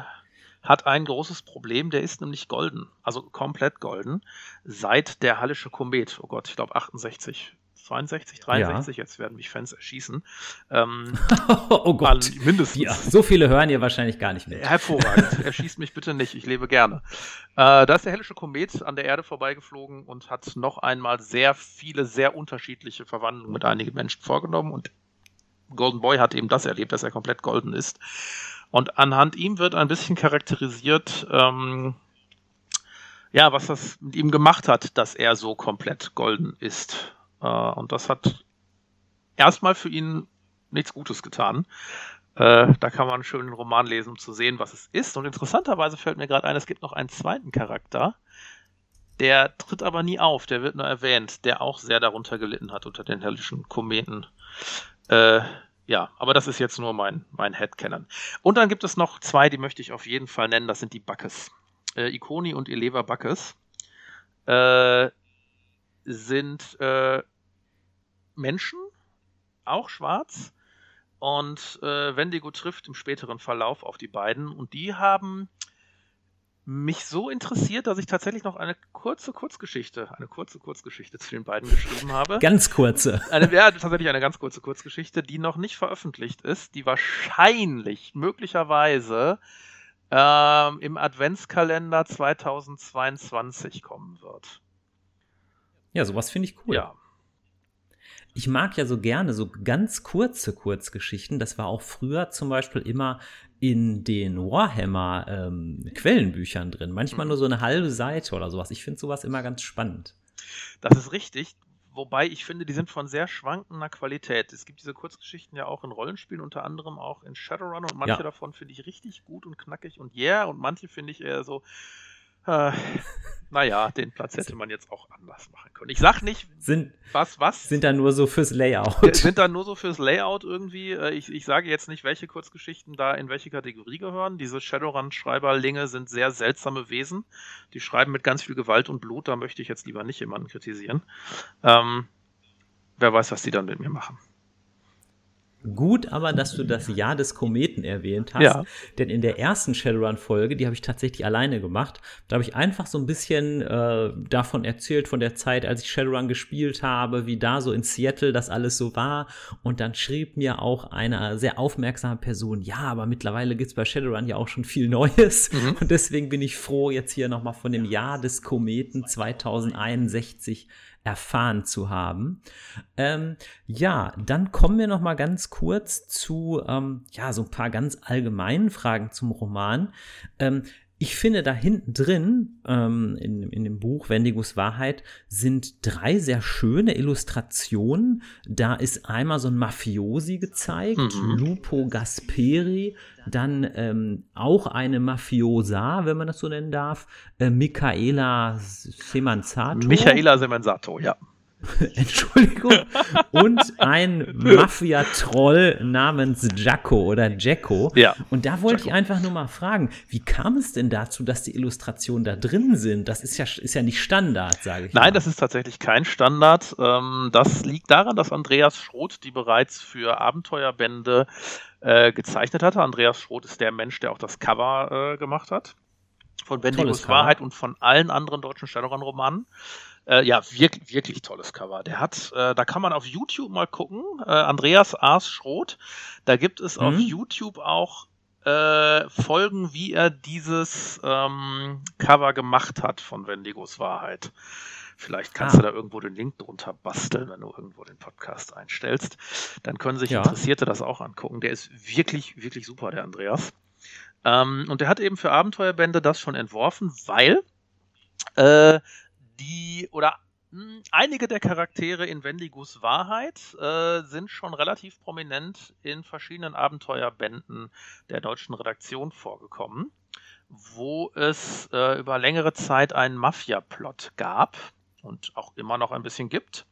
hat ein großes Problem, der ist nämlich golden, also komplett golden, seit der Hallische Komet, oh Gott, ich glaube 68 62, 63, ja. jetzt werden mich Fans erschießen. Ähm, oh Gott. Mindestens. Ja, so viele hören ihr wahrscheinlich gar nicht mehr. Hervorragend. Erschießt mich bitte nicht, ich lebe gerne. Äh, da ist der hellische Komet an der Erde vorbeigeflogen und hat noch einmal sehr viele, sehr unterschiedliche Verwandlungen mit einigen Menschen vorgenommen und Golden Boy hat eben das erlebt, dass er komplett golden ist. Und anhand ihm wird ein bisschen charakterisiert, ähm, ja, was das mit ihm gemacht hat, dass er so komplett golden ist. Äh, und das hat erstmal für ihn nichts Gutes getan. Äh, da kann man einen schönen Roman lesen, um zu sehen, was es ist. Und interessanterweise fällt mir gerade ein, es gibt noch einen zweiten Charakter, der tritt aber nie auf, der wird nur erwähnt, der auch sehr darunter gelitten hat unter den hellischen Kometen. Äh, ja, aber das ist jetzt nur mein, mein Headcanon. Und dann gibt es noch zwei, die möchte ich auf jeden Fall nennen, das sind die Buckes. Äh, Ikoni und Eleva Buckes. Äh, sind äh, Menschen, auch schwarz. Und äh, Wendigo trifft im späteren Verlauf auf die beiden. Und die haben mich so interessiert, dass ich tatsächlich noch eine kurze Kurzgeschichte, eine kurze Kurzgeschichte zu den beiden geschrieben habe. Ganz kurze. Eine, ja, tatsächlich eine ganz kurze Kurzgeschichte, die noch nicht veröffentlicht ist, die wahrscheinlich, möglicherweise ähm, im Adventskalender 2022 kommen wird. Ja, sowas finde ich cool. Ja. Ich mag ja so gerne so ganz kurze Kurzgeschichten. Das war auch früher zum Beispiel immer in den Warhammer ähm, Quellenbüchern drin. Manchmal mhm. nur so eine halbe Seite oder sowas. Ich finde sowas immer ganz spannend. Das ist richtig. Wobei ich finde, die sind von sehr schwankender Qualität. Es gibt diese Kurzgeschichten ja auch in Rollenspielen, unter anderem auch in Shadowrun und manche ja. davon finde ich richtig gut und knackig und yeah und manche finde ich eher so, äh, naja, den Platz hätte man jetzt auch anders machen können. Ich sag nicht, sind, was, was. Sind da nur so fürs Layout. Sind da nur so fürs Layout irgendwie. Äh, ich, ich sage jetzt nicht, welche Kurzgeschichten da in welche Kategorie gehören. Diese Shadowrun-Schreiberlinge sind sehr seltsame Wesen. Die schreiben mit ganz viel Gewalt und Blut. Da möchte ich jetzt lieber nicht jemanden kritisieren. Ähm, wer weiß, was die dann mit mir machen. Gut aber, dass du das Jahr des Kometen erwähnt hast. Ja. Denn in der ersten Shadowrun-Folge, die habe ich tatsächlich alleine gemacht, da habe ich einfach so ein bisschen äh, davon erzählt, von der Zeit, als ich Shadowrun gespielt habe, wie da so in Seattle das alles so war. Und dann schrieb mir auch eine sehr aufmerksame Person, ja, aber mittlerweile gibt es bei Shadowrun ja auch schon viel Neues. Mhm. Und deswegen bin ich froh, jetzt hier nochmal von dem Jahr des Kometen 2061 erfahren zu haben. Ähm, ja, dann kommen wir noch mal ganz kurz zu ähm, ja so ein paar ganz allgemeinen Fragen zum Roman. Ähm, ich finde, da hinten drin, ähm, in, in dem Buch Wendigos Wahrheit, sind drei sehr schöne Illustrationen. Da ist einmal so ein Mafiosi gezeigt, mhm. Lupo Gasperi, dann ähm, auch eine Mafiosa, wenn man das so nennen darf, äh, Michaela Semanzato. Michaela Semanzato, ja. Entschuldigung, und ein Mafia-Troll namens Jacko oder Jacko. Ja. Und da wollte Jacko. ich einfach nur mal fragen, wie kam es denn dazu, dass die Illustrationen da drin sind? Das ist ja, ist ja nicht Standard, sage ich. Nein, mal. das ist tatsächlich kein Standard. Ähm, das liegt daran, dass Andreas Schroth die bereits für Abenteuerbände äh, gezeichnet hatte. Andreas Schroth ist der Mensch, der auch das Cover äh, gemacht hat. Von Bendigos Wahrheit und von allen anderen deutschen Shadowrun-Romanen. Äh, ja, wirklich, wirklich tolles Cover. Der hat, äh, da kann man auf YouTube mal gucken, äh, Andreas Aas Schroth. Da gibt es mhm. auf YouTube auch äh, Folgen, wie er dieses ähm, Cover gemacht hat von Wendigos Wahrheit. Vielleicht kannst ah. du da irgendwo den Link drunter basteln, wenn du irgendwo den Podcast einstellst. Dann können sich ja. Interessierte das auch angucken. Der ist wirklich, wirklich super, der Andreas. Ähm, und der hat eben für Abenteuerbände das schon entworfen, weil äh, die oder hm, einige der Charaktere in Wendigus Wahrheit äh, sind schon relativ prominent in verschiedenen Abenteuerbänden der deutschen Redaktion vorgekommen, wo es äh, über längere Zeit einen Mafia-Plot gab und auch immer noch ein bisschen gibt.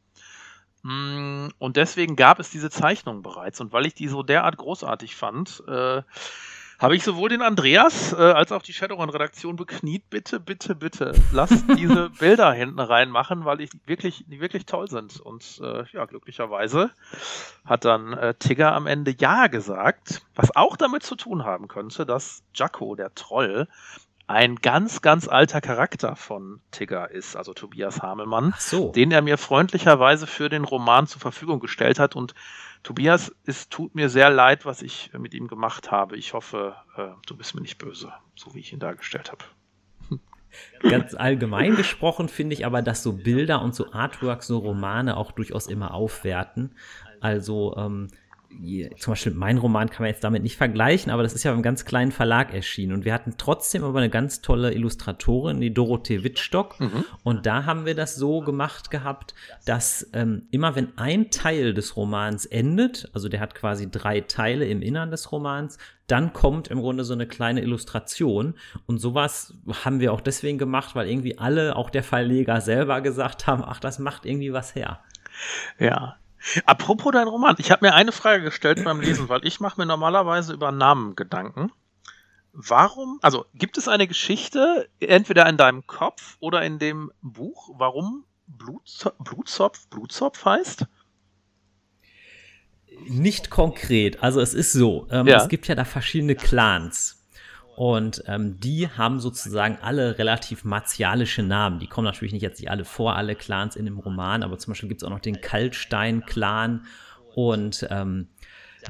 Hm, und deswegen gab es diese Zeichnung bereits. Und weil ich die so derart großartig fand, äh, habe ich sowohl den Andreas äh, als auch die Shadowrun-Redaktion bekniet, bitte, bitte, bitte, lasst diese Bilder hinten reinmachen, weil ich wirklich, die wirklich toll sind. Und äh, ja, glücklicherweise hat dann äh, Tigger am Ende Ja gesagt, was auch damit zu tun haben könnte, dass Jacko, der Troll, ein ganz, ganz alter Charakter von Tigger ist, also Tobias Hamelmann, so. den er mir freundlicherweise für den Roman zur Verfügung gestellt hat und Tobias, es tut mir sehr leid, was ich mit ihm gemacht habe. Ich hoffe, äh, du bist mir nicht böse, so wie ich ihn dargestellt habe. Ganz allgemein gesprochen finde ich aber, dass so Bilder und so Artworks, so Romane auch durchaus immer aufwerten. Also ähm, zum Beispiel mein Roman kann man jetzt damit nicht vergleichen, aber das ist ja beim ganz kleinen Verlag erschienen. Und wir hatten trotzdem aber eine ganz tolle Illustratorin, die Dorothee Wittstock. Mhm. Und da haben wir das so gemacht gehabt, dass ähm, immer wenn ein Teil des Romans endet, also der hat quasi drei Teile im Innern des Romans, dann kommt im Grunde so eine kleine Illustration. Und sowas haben wir auch deswegen gemacht, weil irgendwie alle, auch der Verleger selber gesagt haben, ach, das macht irgendwie was her. Ja, Apropos dein Roman, ich habe mir eine Frage gestellt beim Lesen, weil ich mache mir normalerweise über Namen Gedanken. Warum, also gibt es eine Geschichte, entweder in deinem Kopf oder in dem Buch, warum Blutzopf, Blutzopf, Blutzopf heißt? Nicht konkret. Also es ist so, ähm, ja. es gibt ja da verschiedene Clans. Und ähm, die haben sozusagen alle relativ martialische Namen. Die kommen natürlich nicht jetzt nicht alle vor, alle Clans in dem Roman, aber zum Beispiel gibt es auch noch den Kaltstein-Clan. Und ähm,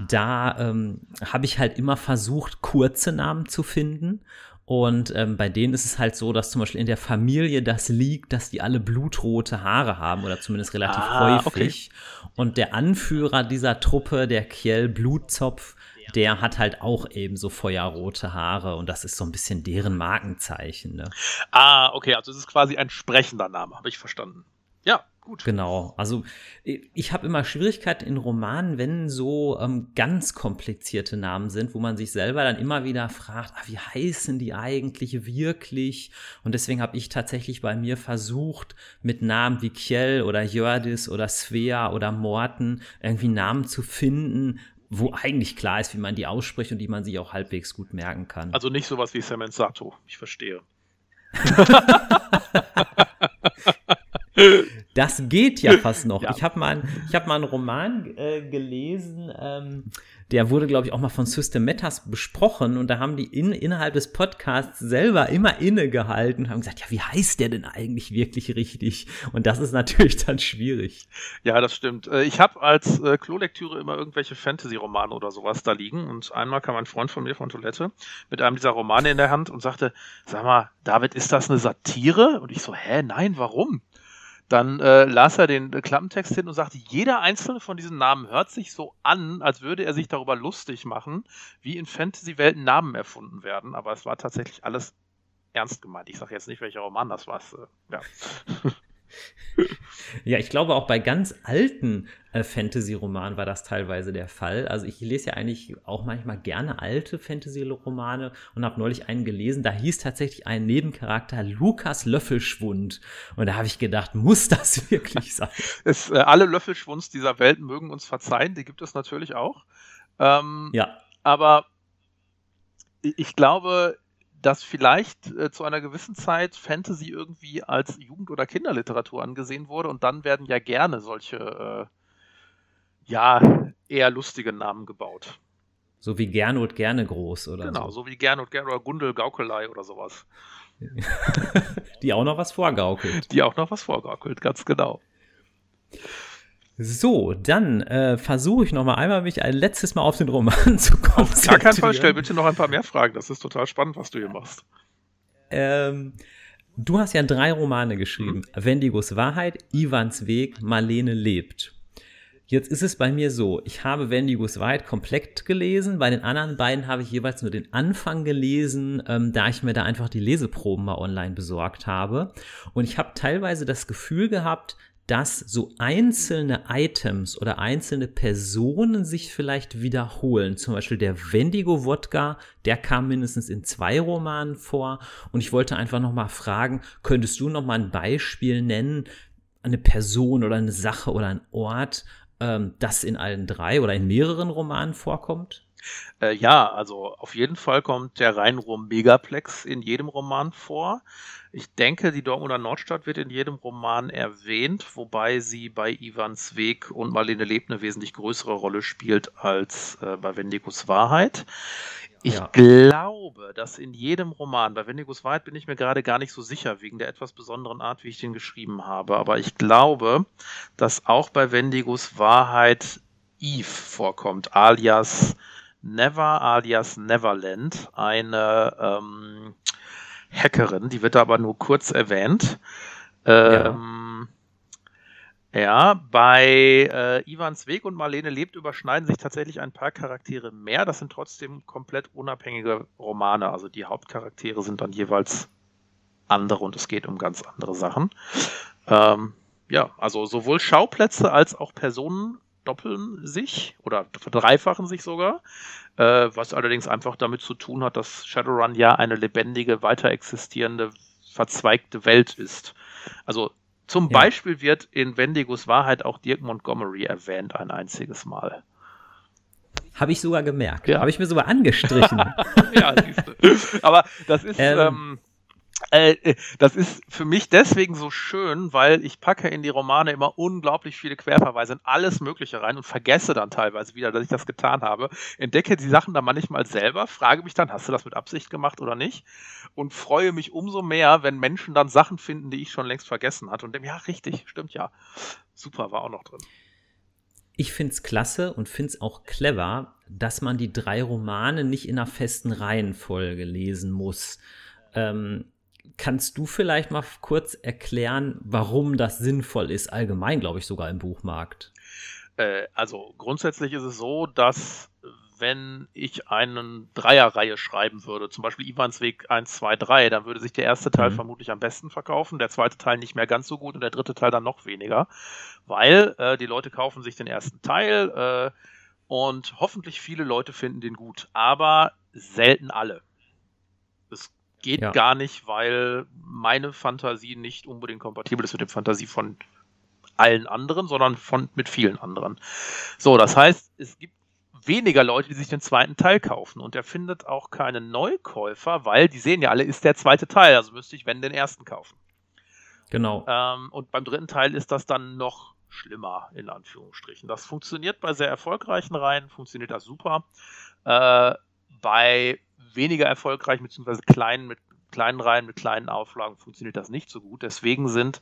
da ähm, habe ich halt immer versucht, kurze Namen zu finden. Und ähm, bei denen ist es halt so, dass zum Beispiel in der Familie das liegt, dass die alle blutrote Haare haben oder zumindest relativ ah, häufig. Okay. Und der Anführer dieser Truppe, der Kiel Blutzopf, der hat halt auch eben so feuerrote Haare und das ist so ein bisschen deren Markenzeichen. Ne? Ah, okay, also es ist quasi ein sprechender Name, habe ich verstanden. Ja, gut. Genau, also ich habe immer Schwierigkeiten in Romanen, wenn so ähm, ganz komplizierte Namen sind, wo man sich selber dann immer wieder fragt, ah, wie heißen die eigentlich wirklich? Und deswegen habe ich tatsächlich bei mir versucht, mit Namen wie Kjell oder Jördis oder Svea oder Morten irgendwie Namen zu finden, wo eigentlich klar ist, wie man die ausspricht und die man sich auch halbwegs gut merken kann. Also nicht sowas wie Semen Sato, ich verstehe. Das geht ja fast noch. Ja. Ich habe mal, hab mal einen Roman äh, gelesen, ähm, der wurde, glaube ich, auch mal von System Matters besprochen und da haben die in, innerhalb des Podcasts selber immer innegehalten und haben gesagt, ja, wie heißt der denn eigentlich wirklich richtig? Und das ist natürlich dann schwierig. Ja, das stimmt. Äh, ich habe als äh, Klolektüre immer irgendwelche Fantasy-Romane oder sowas da liegen und einmal kam ein Freund von mir von Toilette mit einem dieser Romane in der Hand und sagte, sag mal, David, ist das eine Satire? Und ich so, hä, nein, warum? Dann äh, las er den Klappentext hin und sagte, jeder einzelne von diesen Namen hört sich so an, als würde er sich darüber lustig machen, wie in Fantasy-Welten Namen erfunden werden. Aber es war tatsächlich alles ernst gemeint. Ich sage jetzt nicht, welcher Roman das war. Äh, ja. ja, ich glaube auch bei ganz alten äh, Fantasy-Romanen war das teilweise der Fall. Also ich lese ja eigentlich auch manchmal gerne alte Fantasy-Romane und habe neulich einen gelesen, da hieß tatsächlich ein Nebencharakter Lukas Löffelschwund. Und da habe ich gedacht, muss das wirklich sein? es, äh, alle Löffelschwunds dieser Welt mögen uns verzeihen, die gibt es natürlich auch. Ähm, ja. Aber ich glaube, dass vielleicht äh, zu einer gewissen Zeit Fantasy irgendwie als Jugend- oder Kinderliteratur angesehen wurde und dann werden ja gerne solche, äh, ja, eher lustige Namen gebaut. So wie Gernot Gerne groß oder Genau, so, so wie Gernot Gerne oder Gundel Gaukelei oder sowas. Die auch noch was vorgaukelt. Die auch noch was vorgaukelt, ganz genau. So, dann äh, versuche ich noch mal einmal, mich ein letztes Mal auf den Roman zu kommen. Auf gar keinen Fall, stell bitte noch ein paar mehr Fragen. Das ist total spannend, was du hier machst. Ähm, du hast ja drei Romane geschrieben. Mhm. Wendigos Wahrheit, Ivans Weg, Marlene lebt. Jetzt ist es bei mir so, ich habe Wendigos Wahrheit komplett gelesen, bei den anderen beiden habe ich jeweils nur den Anfang gelesen, ähm, da ich mir da einfach die Leseproben mal online besorgt habe. Und ich habe teilweise das Gefühl gehabt, dass so einzelne Items oder einzelne Personen sich vielleicht wiederholen. Zum Beispiel der Wendigo-Wodka, der kam mindestens in zwei Romanen vor. Und ich wollte einfach nochmal fragen, könntest du nochmal ein Beispiel nennen, eine Person oder eine Sache oder ein Ort, ähm, das in allen drei oder in mehreren Romanen vorkommt? Äh, ja, also auf jeden Fall kommt der Rheinrum Megaplex in jedem Roman vor. Ich denke, die Dortmunder Nordstadt wird in jedem Roman erwähnt, wobei sie bei Ivans Weg und Marlene Leb eine wesentlich größere Rolle spielt als äh, bei Wendigos Wahrheit. Ich ja. glaube, dass in jedem Roman, bei Wendigos Wahrheit bin ich mir gerade gar nicht so sicher, wegen der etwas besonderen Art, wie ich den geschrieben habe, aber ich glaube, dass auch bei Wendigos Wahrheit Eve vorkommt, alias Never, alias Neverland, eine ähm, Hackerin, die wird da aber nur kurz erwähnt. Ähm, ja. ja. bei äh, Ivans Weg und Marlene lebt überschneiden sich tatsächlich ein paar Charaktere mehr. Das sind trotzdem komplett unabhängige Romane. Also die Hauptcharaktere sind dann jeweils andere und es geht um ganz andere Sachen. Ähm, ja, also sowohl Schauplätze als auch Personen doppeln sich oder verdreifachen sich sogar, äh, was allerdings einfach damit zu tun hat, dass Shadowrun ja eine lebendige, weiter existierende, verzweigte Welt ist. Also zum ja. Beispiel wird in Wendigos Wahrheit auch Dirk Montgomery erwähnt, ein einziges Mal. Habe ich sogar gemerkt. Ja. Habe ich mir sogar angestrichen. ja, siehst du. Aber das ist, ähm, ähm, äh, äh, das ist für mich deswegen so schön, weil ich packe in die Romane immer unglaublich viele Querverweise in alles Mögliche rein und vergesse dann teilweise wieder, dass ich das getan habe. Entdecke die Sachen dann manchmal selber, frage mich dann, hast du das mit Absicht gemacht oder nicht? Und freue mich umso mehr, wenn Menschen dann Sachen finden, die ich schon längst vergessen hatte. Und dem, ja, richtig, stimmt ja. Super, war auch noch drin. Ich finde es klasse und finde es auch clever, dass man die drei Romane nicht in einer festen Reihenfolge lesen muss. Ähm, Kannst du vielleicht mal kurz erklären, warum das sinnvoll ist, allgemein, glaube ich, sogar im Buchmarkt? Äh, also grundsätzlich ist es so, dass wenn ich eine Dreierreihe schreiben würde, zum Beispiel Ivans Weg 1, 2, 3, dann würde sich der erste Teil mhm. vermutlich am besten verkaufen, der zweite Teil nicht mehr ganz so gut und der dritte Teil dann noch weniger, weil äh, die Leute kaufen sich den ersten Teil äh, und hoffentlich viele Leute finden den gut, aber selten alle. Es geht ja. gar nicht, weil meine Fantasie nicht unbedingt kompatibel ist mit der Fantasie von allen anderen, sondern von mit vielen anderen. So, das heißt, es gibt weniger Leute, die sich den zweiten Teil kaufen und er findet auch keine Neukäufer, weil die sehen ja alle, ist der zweite Teil, also müsste ich wenn den ersten kaufen. Genau. Ähm, und beim dritten Teil ist das dann noch schlimmer, in Anführungsstrichen. Das funktioniert bei sehr erfolgreichen Reihen, funktioniert das super. Äh, bei weniger erfolgreichen, beziehungsweise kleinen, mit kleinen Reihen, mit kleinen Auflagen funktioniert das nicht so gut. Deswegen sind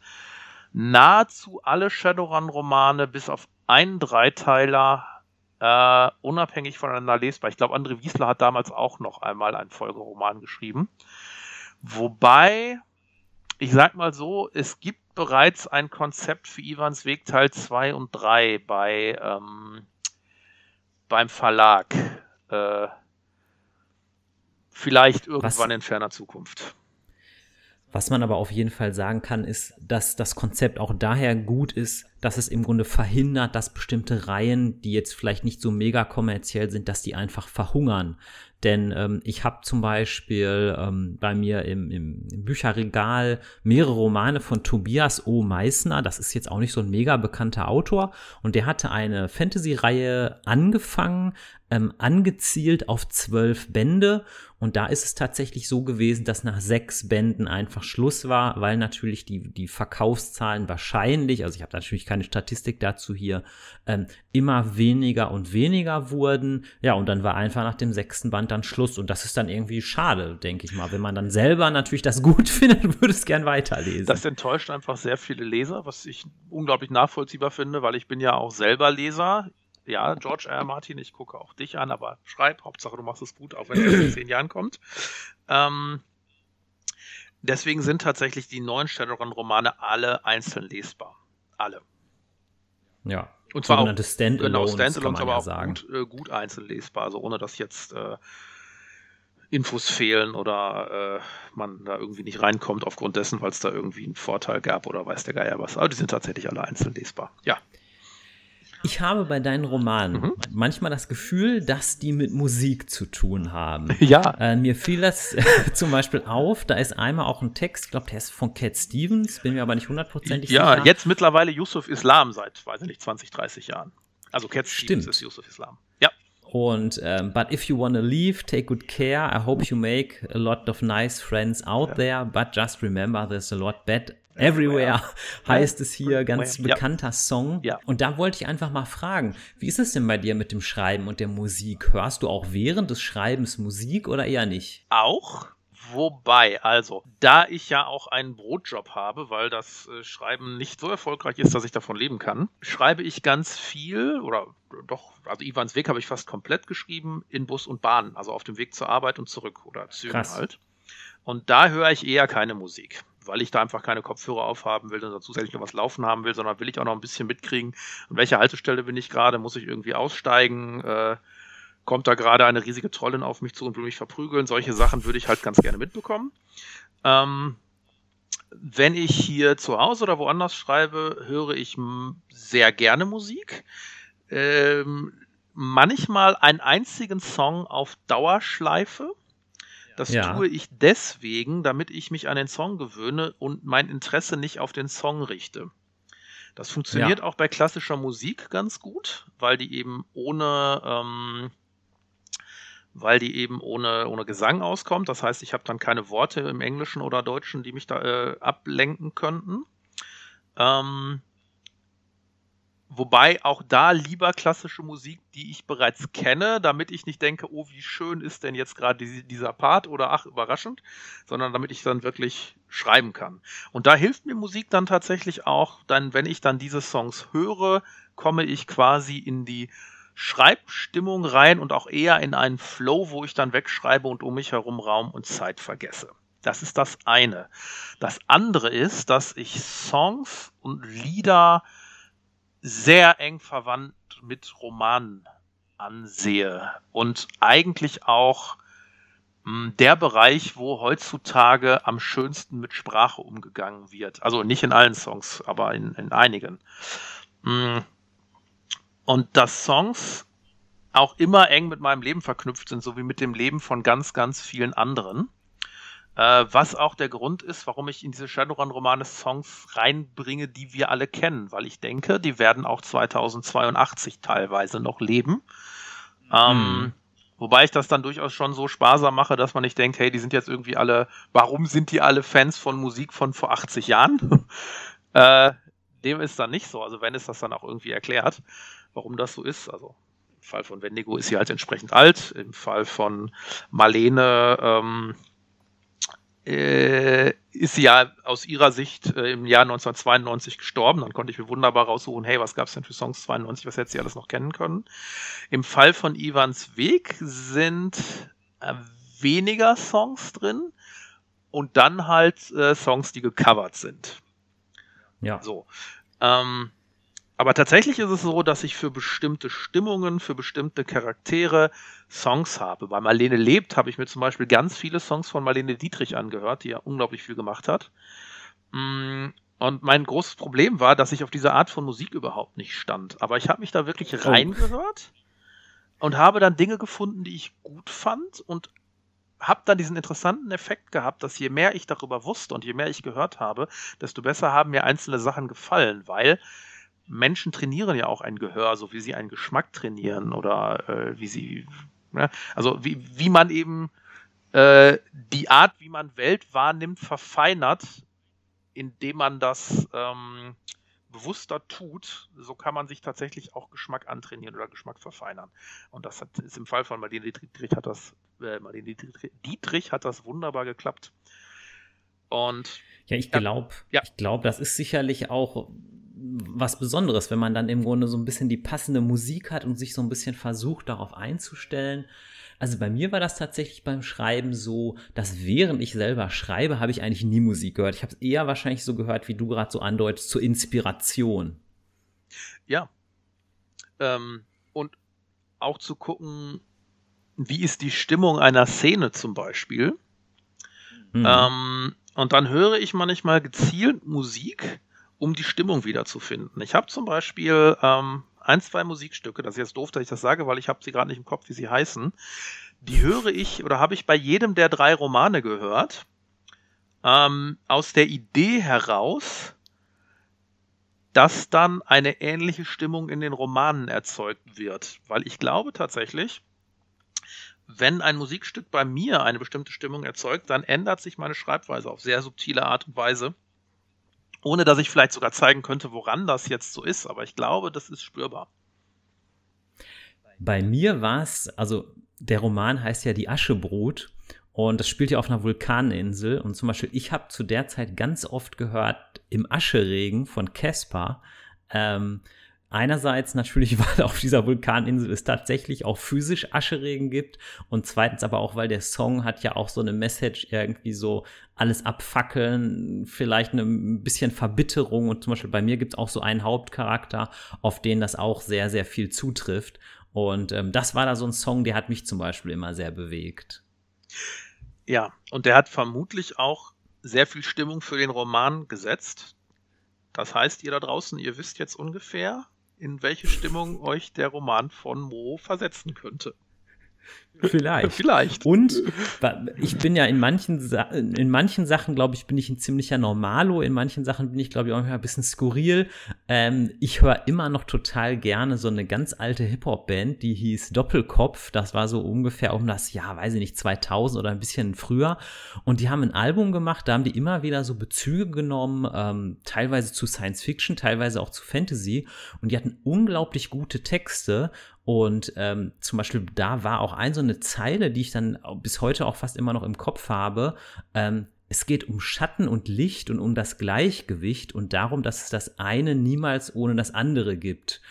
nahezu alle Shadowrun-Romane bis auf einen Dreiteiler äh, unabhängig voneinander lesbar. Ich glaube, André Wiesler hat damals auch noch einmal einen Folgeroman geschrieben. Wobei, ich sag mal so, es gibt bereits ein Konzept für Ivans Weg Teil 2 und 3 bei, ähm, beim Verlag. Äh, vielleicht irgendwann Was? in ferner Zukunft. Was man aber auf jeden Fall sagen kann, ist, dass das Konzept auch daher gut ist, dass es im Grunde verhindert, dass bestimmte Reihen, die jetzt vielleicht nicht so mega kommerziell sind, dass die einfach verhungern. Denn ähm, ich habe zum Beispiel ähm, bei mir im, im, Bücherregal mehrere Romane von Tobias O. Meissner. Das ist jetzt auch nicht so ein mega bekannter Autor. Und der hatte eine Fantasy-Reihe angefangen, ähm, angezielt auf zwölf Bände. Und da ist es tatsächlich so gewesen, dass nach sechs Bänden einfach Schluss war, weil natürlich die, die Verkaufszahlen wahrscheinlich, also ich habe natürlich keine Statistik dazu hier, ähm, immer weniger und weniger wurden. Ja, und dann war einfach nach dem sechsten Band dann Schluss. Und das ist dann irgendwie schade, denke ich mal. Wenn man dann selber natürlich das gut findet, würde es gern weiterlesen. Das enttäuscht einfach sehr viele Leser, was ich unglaublich nachvollziehbar finde, weil ich bin ja auch selber Leser ja, George R. Martin, ich gucke auch dich an, aber schreib, Hauptsache du machst es gut, auch wenn es in zehn Jahren kommt. Ähm, deswegen sind tatsächlich die neuen Shadowrun-Romane alle einzeln lesbar. Alle. Ja. Und zwar auch Standalones, genau, Standalones aber ja auch sagen. gut, äh, gut einzeln lesbar, also ohne dass jetzt äh, Infos fehlen oder äh, man da irgendwie nicht reinkommt aufgrund dessen, weil es da irgendwie einen Vorteil gab oder weiß der Geier was. Aber die sind tatsächlich alle einzeln lesbar. Ja. Ich habe bei deinen Romanen mhm. manchmal das Gefühl, dass die mit Musik zu tun haben. Ja. Äh, mir fiel das zum Beispiel auf, da ist einmal auch ein Text, ich glaube, der ist von Cat Stevens, bin mir aber nicht hundertprozentig ja, sicher. Ja, jetzt mittlerweile Yusuf Islam seit, weiß ich nicht, 20, 30 Jahren. Also Cat Stimmt. Stevens ist Yusuf Islam. Ja. Und ähm, but if you wanna leave, take good care. I hope you make a lot of nice friends out ja. there. But just remember, there's a lot bad Everywhere heißt es hier, ganz bekannter Song. Ja. Und da wollte ich einfach mal fragen, wie ist es denn bei dir mit dem Schreiben und der Musik? Hörst du auch während des Schreibens Musik oder eher nicht? Auch. Wobei, also, da ich ja auch einen Brotjob habe, weil das äh, Schreiben nicht so erfolgreich ist, dass ich davon leben kann, schreibe ich ganz viel oder doch, also Ivans Weg habe ich fast komplett geschrieben in Bus und Bahn, also auf dem Weg zur Arbeit und zurück oder Zügen Krass. halt. Und da höre ich eher keine Musik weil ich da einfach keine Kopfhörer aufhaben will und zusätzlich noch was laufen haben will, sondern will ich auch noch ein bisschen mitkriegen, an welcher Haltestelle bin ich gerade, muss ich irgendwie aussteigen, äh, kommt da gerade eine riesige Trollin auf mich zu und will mich verprügeln, solche Sachen würde ich halt ganz gerne mitbekommen. Ähm, wenn ich hier zu Hause oder woanders schreibe, höre ich sehr gerne Musik. Ähm, manchmal einen einzigen Song auf Dauerschleife das ja. tue ich deswegen, damit ich mich an den Song gewöhne und mein Interesse nicht auf den Song richte. Das funktioniert ja. auch bei klassischer Musik ganz gut, weil die eben ohne, ähm, weil die eben ohne, ohne Gesang auskommt. Das heißt, ich habe dann keine Worte im Englischen oder Deutschen, die mich da äh, ablenken könnten. Ähm, Wobei auch da lieber klassische Musik, die ich bereits kenne, damit ich nicht denke, oh, wie schön ist denn jetzt gerade dieser Part oder ach, überraschend, sondern damit ich dann wirklich schreiben kann. Und da hilft mir Musik dann tatsächlich auch, dann, wenn ich dann diese Songs höre, komme ich quasi in die Schreibstimmung rein und auch eher in einen Flow, wo ich dann wegschreibe und um mich herum Raum und Zeit vergesse. Das ist das eine. Das andere ist, dass ich Songs und Lieder sehr eng verwandt mit Romanen ansehe und eigentlich auch mh, hm, der Bereich, wo heutzutage am schönsten mit Sprache umgegangen wird. Also nicht in allen Songs, aber in, in einigen. Mh, hm. und dass Songs auch immer eng mit meinem Leben verknüpft sind, so wie mit dem Leben von ganz, ganz vielen anderen. Äh, was auch der Grund ist, warum ich in diese Shadowrun-Romane Songs reinbringe, die wir alle kennen, weil ich denke, die werden auch 2082 teilweise noch leben. Ähm, hm. Wobei ich das dann durchaus schon so sparsam mache, dass man nicht denkt, hey, die sind jetzt irgendwie alle, warum sind die alle Fans von Musik von vor 80 Jahren? äh, dem ist dann nicht so. Also wenn ist das dann auch irgendwie erklärt, warum das so ist. Also im Fall von Wendigo ist sie halt entsprechend alt. Im Fall von Marlene ähm, äh, ist sie ja aus ihrer Sicht äh, im Jahr 1992 gestorben. Dann konnte ich mir wunderbar raussuchen, hey, was gab es denn für Songs 92, was hätte sie alles noch kennen können. Im Fall von Ivans Weg sind äh, weniger Songs drin und dann halt äh, Songs, die gecovert sind. Ja. So. Ähm, aber tatsächlich ist es so, dass ich für bestimmte Stimmungen, für bestimmte Charaktere Songs habe. Bei Marlene lebt habe ich mir zum Beispiel ganz viele Songs von Marlene Dietrich angehört, die ja unglaublich viel gemacht hat. Mm, und mein großes Problem war, dass ich auf diese Art von Musik überhaupt nicht stand. Aber ich habe mich da wirklich oh. reingehört und habe dann Dinge gefunden, die ich gut fand und habe dann diesen interessanten Effekt gehabt, dass je mehr ich darüber wusste und je mehr ich gehört habe, desto besser haben mir einzelne Sachen gefallen, weil Menschen trainieren ja auch ein Gehör, so wie sie einen Geschmack trainieren oder äh, wie sie, ne? also wie, wie man eben äh, die Art, wie man Welt wahrnimmt, verfeinert, indem man das ähm, bewusster tut, so kann man sich tatsächlich auch Geschmack antrainieren oder Geschmack verfeinern. Und das hat, ist im Fall von Marlene Dietrich hat das, äh, Marlene Dietrich hat das wunderbar geklappt. Und ja, ich glaube, ja. ich glaube, das ist sicherlich auch was Besonderes, wenn man dann im Grunde so ein bisschen die passende Musik hat und sich so ein bisschen versucht, darauf einzustellen. Also bei mir war das tatsächlich beim Schreiben so, dass während ich selber schreibe, habe ich eigentlich nie Musik gehört. Ich habe es eher wahrscheinlich so gehört, wie du gerade so andeutest, zur Inspiration. Ja. Ähm, und auch zu gucken, wie ist die Stimmung einer Szene zum Beispiel. Mhm. Ähm, und dann höre ich manchmal gezielt Musik, um die Stimmung wiederzufinden. Ich habe zum Beispiel ähm, ein, zwei Musikstücke, das ist jetzt doof, dass ich das sage, weil ich habe sie gerade nicht im Kopf, wie sie heißen. Die höre ich oder habe ich bei jedem der drei Romane gehört. Ähm, aus der Idee heraus, dass dann eine ähnliche Stimmung in den Romanen erzeugt wird. Weil ich glaube tatsächlich, wenn ein Musikstück bei mir eine bestimmte Stimmung erzeugt, dann ändert sich meine Schreibweise auf sehr subtile Art und Weise ohne dass ich vielleicht sogar zeigen könnte, woran das jetzt so ist, aber ich glaube, das ist spürbar. Bei mir war es, also der Roman heißt ja Die Aschebrut und das spielt ja auf einer Vulkaninsel und zum Beispiel ich habe zu der Zeit ganz oft gehört im Ascheregen von Caspar, ähm, Einerseits natürlich, weil auf dieser Vulkaninsel es tatsächlich auch physisch Ascheregen gibt und zweitens aber auch, weil der Song hat ja auch so eine Message irgendwie so alles abfackeln, vielleicht ein bisschen Verbitterung und zum Beispiel bei mir gibt es auch so einen Hauptcharakter, auf den das auch sehr, sehr viel zutrifft und ähm, das war da so ein Song, der hat mich zum Beispiel immer sehr bewegt. Ja, und der hat vermutlich auch sehr viel Stimmung für den Roman gesetzt. Das heißt, ihr da draußen, ihr wisst jetzt ungefähr, in welche Stimmung euch der Roman von Mo versetzen könnte. Vielleicht. Vielleicht. Und ich bin ja in manchen, in manchen Sachen, glaube ich, bin ich ein ziemlicher Normalo. In manchen Sachen bin ich, glaube ich, auch ein bisschen skurril. Ähm, ich höre immer noch total gerne so eine ganz alte Hip-Hop-Band, die hieß Doppelkopf. Das war so ungefähr um das Jahr, weiß ich nicht, 2000 oder ein bisschen früher. Und die haben ein Album gemacht, da haben die immer wieder so Bezüge genommen, ähm, teilweise zu Science Fiction, teilweise auch zu Fantasy. Und die hatten unglaublich gute Texte. Und ähm, zum Beispiel da war auch ein so eine Zeile, die ich dann bis heute auch fast immer noch im Kopf habe. Ähm, es geht um Schatten und Licht und um das Gleichgewicht und darum, dass es das eine niemals ohne das andere gibt.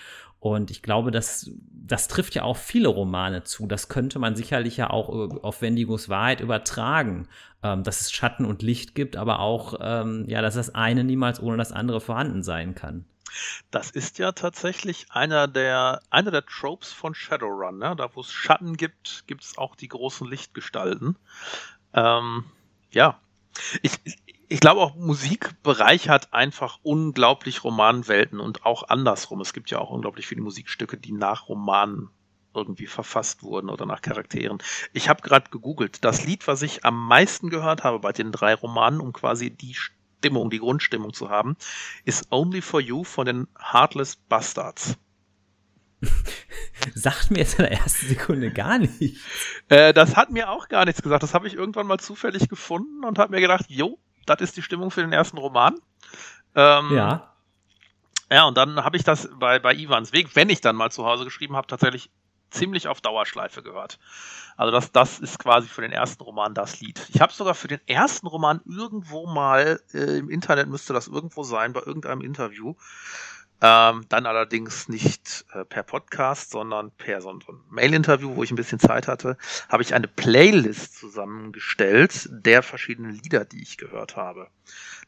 Und ich glaube, das, das trifft ja auch viele Romane zu. Das könnte man sicherlich ja auch auf Wendigos Wahrheit übertragen, ähm, dass es Schatten und Licht gibt, aber auch, ähm, ja, dass das eine niemals ohne das andere vorhanden sein kann. Das ist ja tatsächlich einer der, einer der Tropes von Shadowrun. Ne? Da, wo es Schatten gibt, gibt es auch die großen Lichtgestalten. Ähm, ja, ich, ich glaube auch Musik bereichert einfach unglaublich Romanwelten und auch andersrum. Es gibt ja auch unglaublich viele Musikstücke, die nach Romanen irgendwie verfasst wurden oder nach Charakteren. Ich habe gerade gegoogelt. Das Lied, was ich am meisten gehört habe bei den drei Romanen, um quasi die Stimmung, die Grundstimmung zu haben, ist Only for You von den Heartless Bastards. sagt mir jetzt in der ersten Sekunde gar nicht. Äh, das hat mir auch gar nichts gesagt. Das habe ich irgendwann mal zufällig gefunden und habe mir gedacht, jo, das ist die Stimmung für den ersten Roman. Ähm, ja. Ja, und dann habe ich das bei, bei Ivans Weg, wenn ich dann mal zu Hause geschrieben habe, tatsächlich ziemlich auf Dauerschleife gehört. Also das, das ist quasi für den ersten Roman das Lied. Ich habe sogar für den ersten Roman irgendwo mal äh, im Internet müsste das irgendwo sein bei irgendeinem Interview. Ähm, dann allerdings nicht äh, per Podcast, sondern per so ein Mail-Interview, wo ich ein bisschen Zeit hatte, habe ich eine Playlist zusammengestellt der verschiedenen Lieder, die ich gehört habe.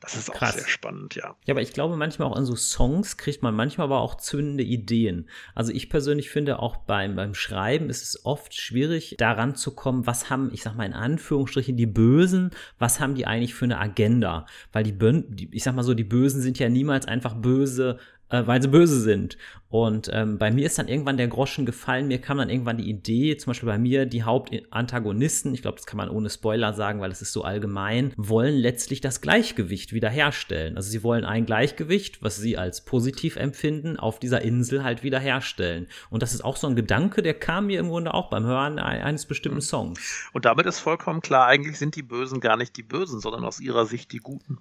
Das ist Krass. auch sehr spannend, ja. Ja, aber ich glaube, manchmal auch an so Songs kriegt man manchmal aber auch zündende Ideen. Also ich persönlich finde auch beim, beim Schreiben ist es oft schwierig, daran zu kommen, was haben, ich sag mal in Anführungsstrichen, die Bösen, was haben die eigentlich für eine Agenda? Weil die, die ich sag mal so, die Bösen sind ja niemals einfach böse, äh, weil sie böse sind. Und ähm, bei mir ist dann irgendwann der Groschen gefallen. Mir kam dann irgendwann die Idee, zum Beispiel bei mir, die Hauptantagonisten, ich glaube, das kann man ohne Spoiler sagen, weil es ist so allgemein, wollen letztlich das Gleichgewicht wiederherstellen. Also sie wollen ein Gleichgewicht, was sie als positiv empfinden, auf dieser Insel halt wiederherstellen. Und das ist auch so ein Gedanke, der kam mir im Grunde auch beim Hören eines bestimmten mhm. Songs. Und damit ist vollkommen klar, eigentlich sind die Bösen gar nicht die Bösen, sondern aus ihrer Sicht die Guten.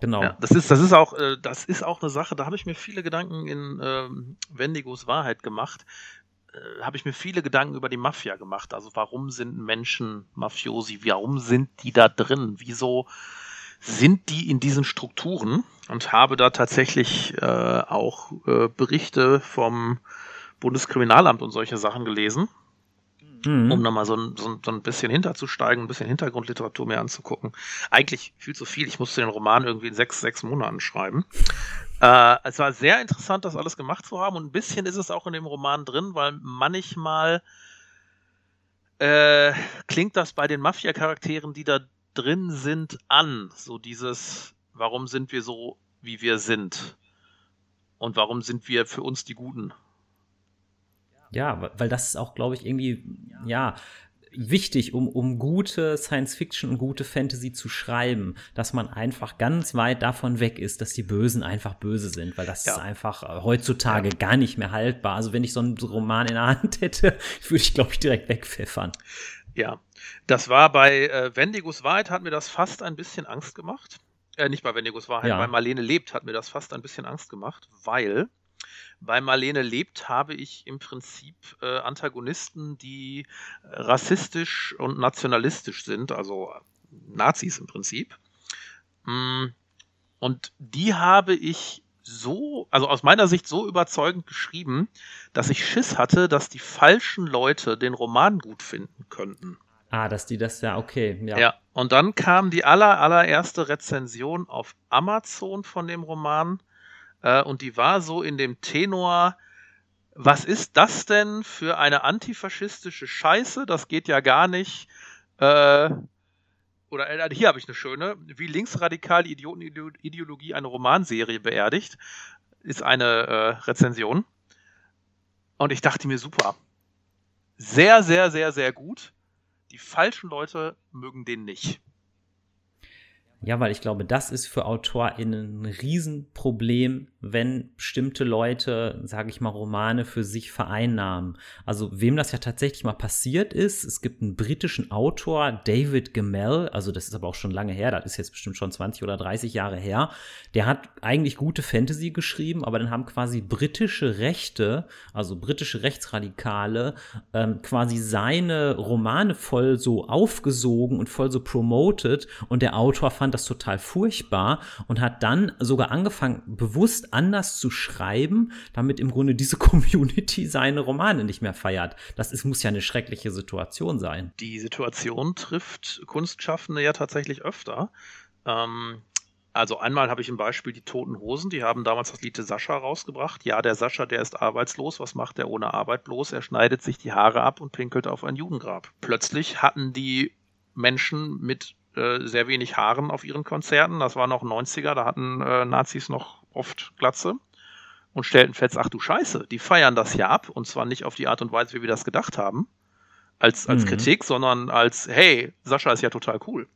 Genau. Ja, das ist, das ist auch, äh, das ist auch eine Sache, da habe ich mir viele Gedanken in ähm, Wendigos Wahrheit gemacht. Äh, habe ich mir viele Gedanken über die Mafia gemacht. Also warum sind Menschen Mafiosi? Warum sind die da drin? Wieso sind die in diesen Strukturen? Und habe da tatsächlich äh, auch äh, Berichte vom Bundeskriminalamt und solche Sachen gelesen mhm. um nochmal so ein, so, so ein bisschen hinterzusteigen, ein bisschen Hintergrundliteratur mehr anzugucken. Eigentlich viel zu viel. Ich musste den Roman irgendwie in sechs, sechs Monaten schreiben. Äh, es war sehr interessant, das alles gemacht zu haben und ein bisschen ist es auch in dem Roman drin, weil manchmal äh, klingt das bei den Mafia-Charakteren, die da drin sind, an. So dieses, warum sind wir so, wie wir sind? Und warum sind wir für uns die Guten? Ja, weil das ist auch, glaube ich, irgendwie, ja, wichtig, um, um gute Science Fiction und gute Fantasy zu schreiben, dass man einfach ganz weit davon weg ist, dass die Bösen einfach böse sind, weil das ja. ist einfach äh, heutzutage ja. gar nicht mehr haltbar. Also wenn ich so einen Roman in der Hand hätte, würde ich, glaube ich, direkt wegpfeffern. Ja, das war bei äh, Wendigos Wahrheit hat mir das fast ein bisschen Angst gemacht. Äh, nicht bei Wendigos Wahrheit, ja. bei Marlene lebt hat mir das fast ein bisschen Angst gemacht, weil bei Marlene lebt habe ich im Prinzip äh, Antagonisten, die rassistisch und nationalistisch sind, also Nazis im Prinzip. Mm, und die habe ich so, also aus meiner Sicht so überzeugend geschrieben, dass ich Schiss hatte, dass die falschen Leute den Roman gut finden könnten. Ah, dass die das ja, okay, ja. Ja, und dann kam die aller, allererste Rezension auf Amazon von dem Roman äh, und die war so in dem Tenor, was ist das denn für eine antifaschistische Scheiße? Das geht ja gar nicht. Äh, oder äh, hier habe ich eine schöne, wie linksradikal die Idiotenideologie eine Romanserie beerdigt, ist eine äh, Rezension. Und ich dachte mir, super. Sehr, sehr, sehr, sehr gut. Die falschen Leute mögen den nicht. Ja, weil ich glaube, das ist für AutorInnen ein Riesenproblem, wenn bestimmte Leute, sage ich mal, Romane für sich vereinnahmen. Also wem das ja tatsächlich mal passiert ist, es gibt einen britischen Autor, David Gemmell, also das ist aber auch schon lange her, das ist jetzt bestimmt schon 20 oder 30 Jahre her, der hat eigentlich gute Fantasy geschrieben, aber dann haben quasi britische Rechte, also britische Rechtsradikale, ähm, quasi seine Romane voll so aufgesogen und voll so promoted und der Autor fand das total furchtbar und hat dann sogar angefangen, bewusst anders zu schreiben, damit im Grunde diese Community seine Romane nicht mehr feiert. Das ist, muss ja eine schreckliche Situation sein. Die Situation trifft Kunstschaffende ja tatsächlich öfter. Ähm, also einmal habe ich ein Beispiel die Toten Hosen, die haben damals das Lied Sascha rausgebracht. Ja, der Sascha, der ist arbeitslos. Was macht er ohne Arbeit bloß? Er schneidet sich die Haare ab und pinkelt auf ein Judengrab. Plötzlich hatten die Menschen mit äh, sehr wenig Haaren auf ihren Konzerten. Das war noch 90er, da hatten äh, Nazis noch oft Glatze und stellten fest, ach du Scheiße, die feiern das ja ab und zwar nicht auf die Art und Weise, wie wir das gedacht haben, als, als mhm. Kritik, sondern als, hey, Sascha ist ja total cool.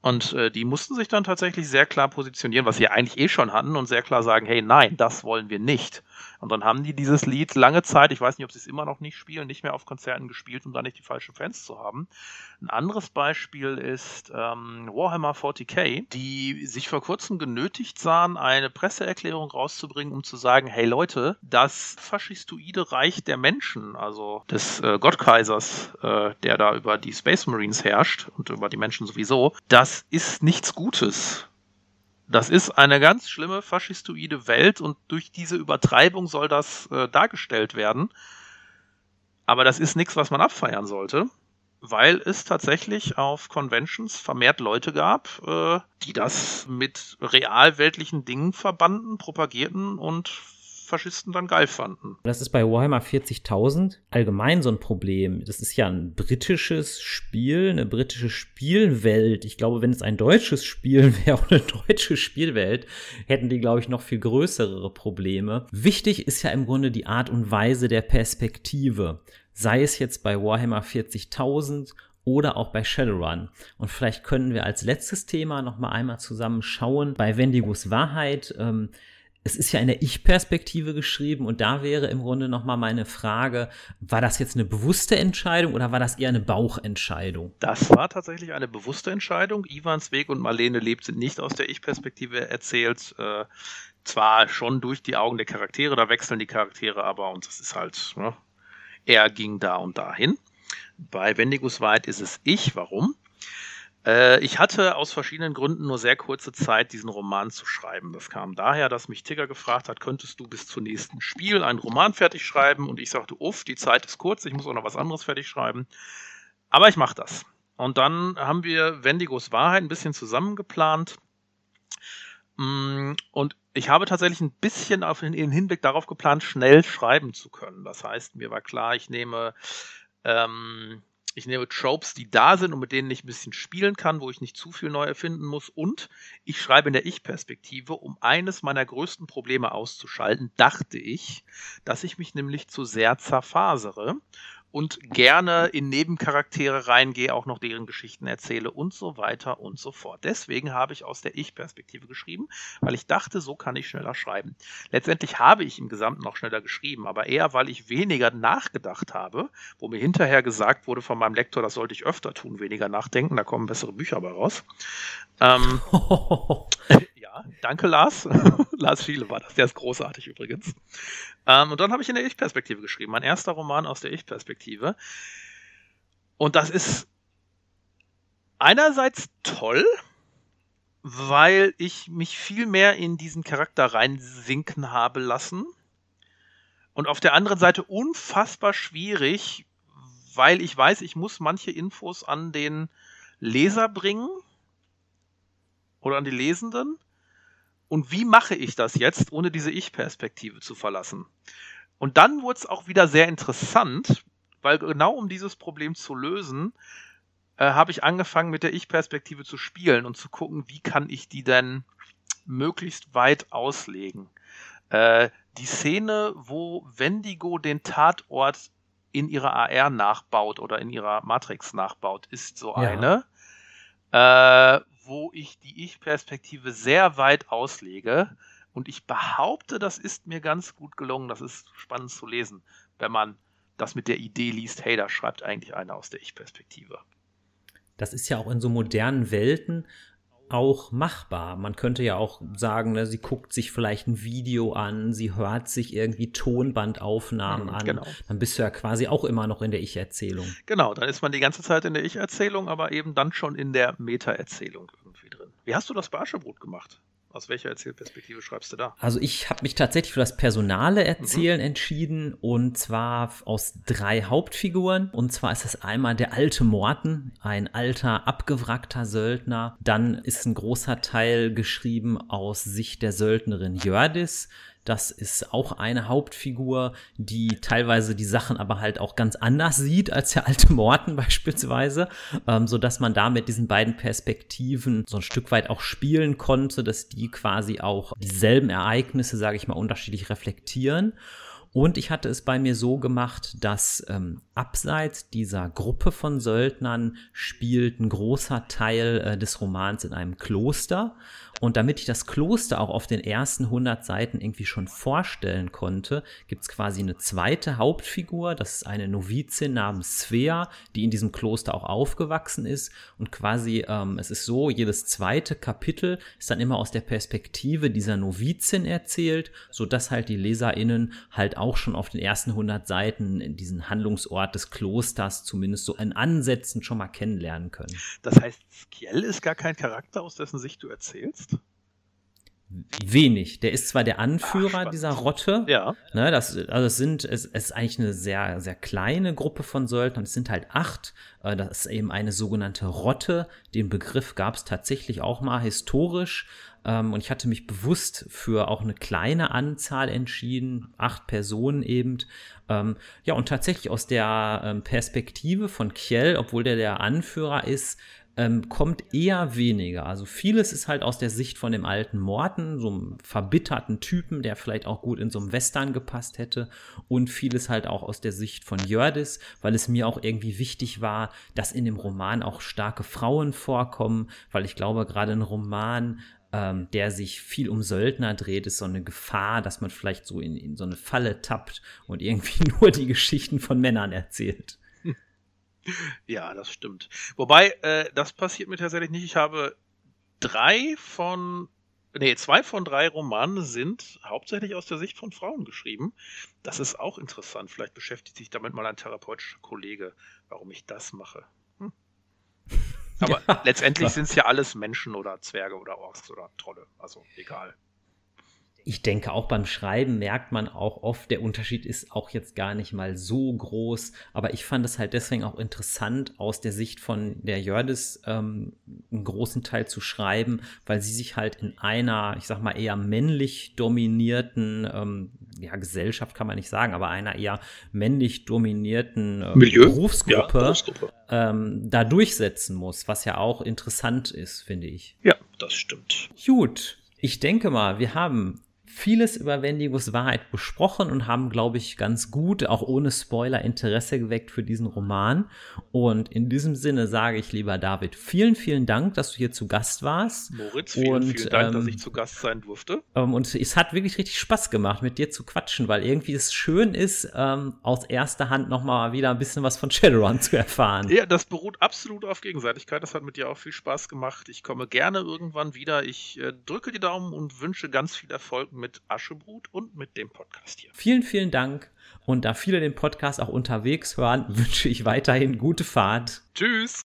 Und äh, die mussten sich dann tatsächlich sehr klar positionieren, was sie eigentlich eh schon hatten und sehr klar sagen, hey, nein, das wollen wir nicht. Und dann haben die dieses Lied lange Zeit, ich weiß nicht, ob sie es immer noch nicht spielen, nicht mehr auf Konzerten gespielt, um da nicht die falschen Fans zu haben. Ein anderes Beispiel ist ähm, Warhammer 40k, die sich vor kurzem genötigt sahen, eine Presseerklärung rauszubringen, um zu sagen, hey Leute, das faschistoide Reich der Menschen, also des äh, Gottkaisers, äh, der da über die Space Marines herrscht und über die Menschen sowieso, das ist nichts Gutes. Das ist eine ganz schlimme faschistoide Welt und durch diese Übertreibung soll das äh, dargestellt werden. Aber das ist nichts, was man abfeiern sollte, weil es tatsächlich auf Conventions vermehrt Leute gab, äh, die das mit realweltlichen Dingen verbanden, propagierten und Faschisten dann geil fanden. Das ist bei Warhammer 40.000 allgemein so ein Problem. Das ist ja ein britisches Spiel, eine britische Spielwelt. Ich glaube, wenn es ein deutsches Spiel wäre oder eine deutsche Spielwelt, hätten die, glaube ich, noch viel größere Probleme. Wichtig ist ja im Grunde die Art und Weise der Perspektive. Sei es jetzt bei Warhammer 40.000 oder auch bei Shadowrun. Und vielleicht können wir als letztes Thema noch mal einmal zusammen schauen bei Wendigos Wahrheit. Ähm, es ist ja in der Ich-Perspektive geschrieben und da wäre im Grunde nochmal meine Frage, war das jetzt eine bewusste Entscheidung oder war das eher eine Bauchentscheidung? Das war tatsächlich eine bewusste Entscheidung. Ivans Weg und Marlene lebt sind nicht aus der Ich-Perspektive erzählt. Äh, zwar schon durch die Augen der Charaktere, da wechseln die Charaktere aber und das ist halt, ne, er ging da und dahin. Bei Wendigus White ist es ich. Warum? Äh, ich hatte aus verschiedenen Gründen nur sehr kurze Zeit, diesen Roman zu schreiben. Das kam daher, dass mich Tigger gefragt hat, könntest du bis zum nächsten Spiel einen Roman fertig schreiben? Und ich sagte, uff, die Zeit ist kurz, ich muss auch noch was anderes fertig schreiben. Aber ich mache das. Und dann haben wir Wendigos Wahrheit ein bisschen zusammengeplant. Mm, und ich habe tatsächlich ein bisschen auf den Hinblick darauf geplant, schnell schreiben zu können. Das heißt, mir war klar, ich nehme ähm, ich nehme Tropes, die da sind und mit denen ich ein bisschen spielen kann, wo ich nicht zu viel neu erfinden muss. Und ich schreibe in der Ich-Perspektive, um eines meiner größten Probleme auszuschalten, dachte ich, dass ich mich nämlich zu sehr zerfasere und gerne in Nebencharaktere reingehe, auch noch deren Geschichten erzähle und so weiter und so fort. Deswegen habe ich aus der Ich-Perspektive geschrieben, weil ich dachte, so kann ich schneller schreiben. Letztendlich habe ich im Gesamten noch schneller geschrieben, aber eher, weil ich weniger nachgedacht habe, wo mir hinterher gesagt wurde von meinem Lektor, das sollte ich öfter tun, weniger nachdenken, da kommen bessere Bücher bei raus. Ähm, danke Lars. Lars Schiele war das, der ist großartig übrigens. Ähm, und dann habe ich in der Ich-Perspektive geschrieben. Mein erster Roman aus der Ich-Perspektive. Und das ist einerseits toll, weil ich mich viel mehr in diesen Charakter reinsinken habe lassen. Und auf der anderen Seite unfassbar schwierig, weil ich weiß, ich muss manche Infos an den Leser bringen oder an die Lesenden. Und wie mache ich das jetzt, ohne diese Ich-Perspektive zu verlassen? Und dann wurde es auch wieder sehr interessant, weil genau um dieses Problem zu lösen, äh, habe ich angefangen mit der Ich-Perspektive zu spielen und zu gucken, wie kann ich die denn möglichst weit auslegen. Äh, die Szene, wo Wendigo den Tatort in ihrer AR nachbaut oder in ihrer Matrix nachbaut, ist so ja. eine, äh, wo ich die Ich-Perspektive sehr weit auslege. Und ich behaupte, das ist mir ganz gut gelungen. Das ist spannend zu lesen, wenn man das mit der Idee liest, hey, da schreibt eigentlich einer aus der Ich-Perspektive. Das ist ja auch in so modernen Welten auch machbar. Man könnte ja auch sagen, ne, sie guckt sich vielleicht ein Video an, sie hört sich irgendwie Tonbandaufnahmen mhm, an. Genau. Dann bist du ja quasi auch immer noch in der Ich-Erzählung. Genau, dann ist man die ganze Zeit in der Ich-Erzählung, aber eben dann schon in der Meta-Erzählung irgendwie drin. Wie hast du das bei Aschebrot gemacht? Aus welcher Erzählperspektive schreibst du da? Also ich habe mich tatsächlich für das personale Erzählen mhm. entschieden und zwar aus drei Hauptfiguren. Und zwar ist es einmal der alte Morten, ein alter, abgewrackter Söldner. Dann ist ein großer Teil geschrieben aus Sicht der Söldnerin Jördis. Das ist auch eine Hauptfigur, die teilweise die Sachen aber halt auch ganz anders sieht als der alte Morten beispielsweise, ähm, so dass man da mit diesen beiden Perspektiven so ein Stück weit auch spielen konnte, dass die quasi auch dieselben Ereignisse, sage ich mal, unterschiedlich reflektieren. Und ich hatte es bei mir so gemacht, dass ähm, abseits dieser Gruppe von Söldnern spielt ein großer Teil äh, des Romans in einem Kloster. Und damit ich das Kloster auch auf den ersten 100 Seiten irgendwie schon vorstellen konnte, gibt es quasi eine zweite Hauptfigur. Das ist eine Novizin namens Svea, die in diesem Kloster auch aufgewachsen ist. Und quasi, ähm, es ist so, jedes zweite Kapitel ist dann immer aus der Perspektive dieser Novizin erzählt, sodass halt die LeserInnen halt auch schon auf den ersten 100 Seiten diesen Handlungsort des Klosters zumindest so in Ansätzen schon mal kennenlernen können. Das heißt, Skiel ist gar kein Charakter, aus dessen Sicht du erzählst? Wenig. Der ist zwar der Anführer Ach, dieser Rotte. Ja. Ne, das, also es sind, es, es ist eigentlich eine sehr, sehr kleine Gruppe von Söldnern. Es sind halt acht. Äh, das ist eben eine sogenannte Rotte. Den Begriff gab es tatsächlich auch mal historisch. Ähm, und ich hatte mich bewusst für auch eine kleine Anzahl entschieden. Acht Personen eben. Ähm, ja, und tatsächlich aus der ähm, Perspektive von Kjell, obwohl der der Anführer ist, ähm, kommt eher weniger. Also vieles ist halt aus der Sicht von dem alten Morten, so einem verbitterten Typen, der vielleicht auch gut in so einem Western gepasst hätte. Und vieles halt auch aus der Sicht von Jördis, weil es mir auch irgendwie wichtig war, dass in dem Roman auch starke Frauen vorkommen, weil ich glaube, gerade ein Roman ähm, der sich viel um Söldner dreht, ist so eine Gefahr, dass man vielleicht so in, in so eine Falle tappt und irgendwie nur die Geschichten von Männern erzählt. Ja, das stimmt. Wobei, äh, das passiert mir tatsächlich nicht. Ich habe drei von, nee, zwei von drei Romanen sind hauptsächlich aus der Sicht von Frauen geschrieben. Das ist auch interessant. Vielleicht beschäftigt sich damit mal ein therapeutischer Kollege, warum ich das mache. Hm. Aber ja. letztendlich sind es ja alles Menschen oder Zwerge oder Orks oder Trolle. Also egal ich denke, auch beim Schreiben merkt man auch oft, der Unterschied ist auch jetzt gar nicht mal so groß. Aber ich fand es halt deswegen auch interessant, aus der Sicht von der Jördis ähm, einen großen Teil zu schreiben, weil sie sich halt in einer, ich sag mal, eher männlich dominierten, ähm, ja, Gesellschaft kann man nicht sagen, aber einer eher männlich dominierten äh, Milieu? Berufsgruppe, ja, Berufsgruppe. Ähm, da durchsetzen muss, was ja auch interessant ist, finde ich. Ja, das stimmt. Gut. Ich denke mal, wir haben vieles über Wendigos Wahrheit besprochen und haben, glaube ich, ganz gut, auch ohne Spoiler, Interesse geweckt für diesen Roman. Und in diesem Sinne sage ich, lieber David, vielen, vielen Dank, dass du hier zu Gast warst. Moritz, vielen, und, vielen Dank, ähm, dass ich zu Gast sein durfte. Ähm, und es hat wirklich richtig Spaß gemacht, mit dir zu quatschen, weil irgendwie es schön ist, ähm, aus erster Hand nochmal wieder ein bisschen was von Shadowrun zu erfahren. Ja, das beruht absolut auf Gegenseitigkeit. Das hat mit dir auch viel Spaß gemacht. Ich komme gerne irgendwann wieder. Ich äh, drücke die Daumen und wünsche ganz viel Erfolg mit mit Aschebrut und mit dem Podcast hier. Vielen, vielen Dank. Und da viele den Podcast auch unterwegs hören, wünsche ich weiterhin gute Fahrt. Tschüss.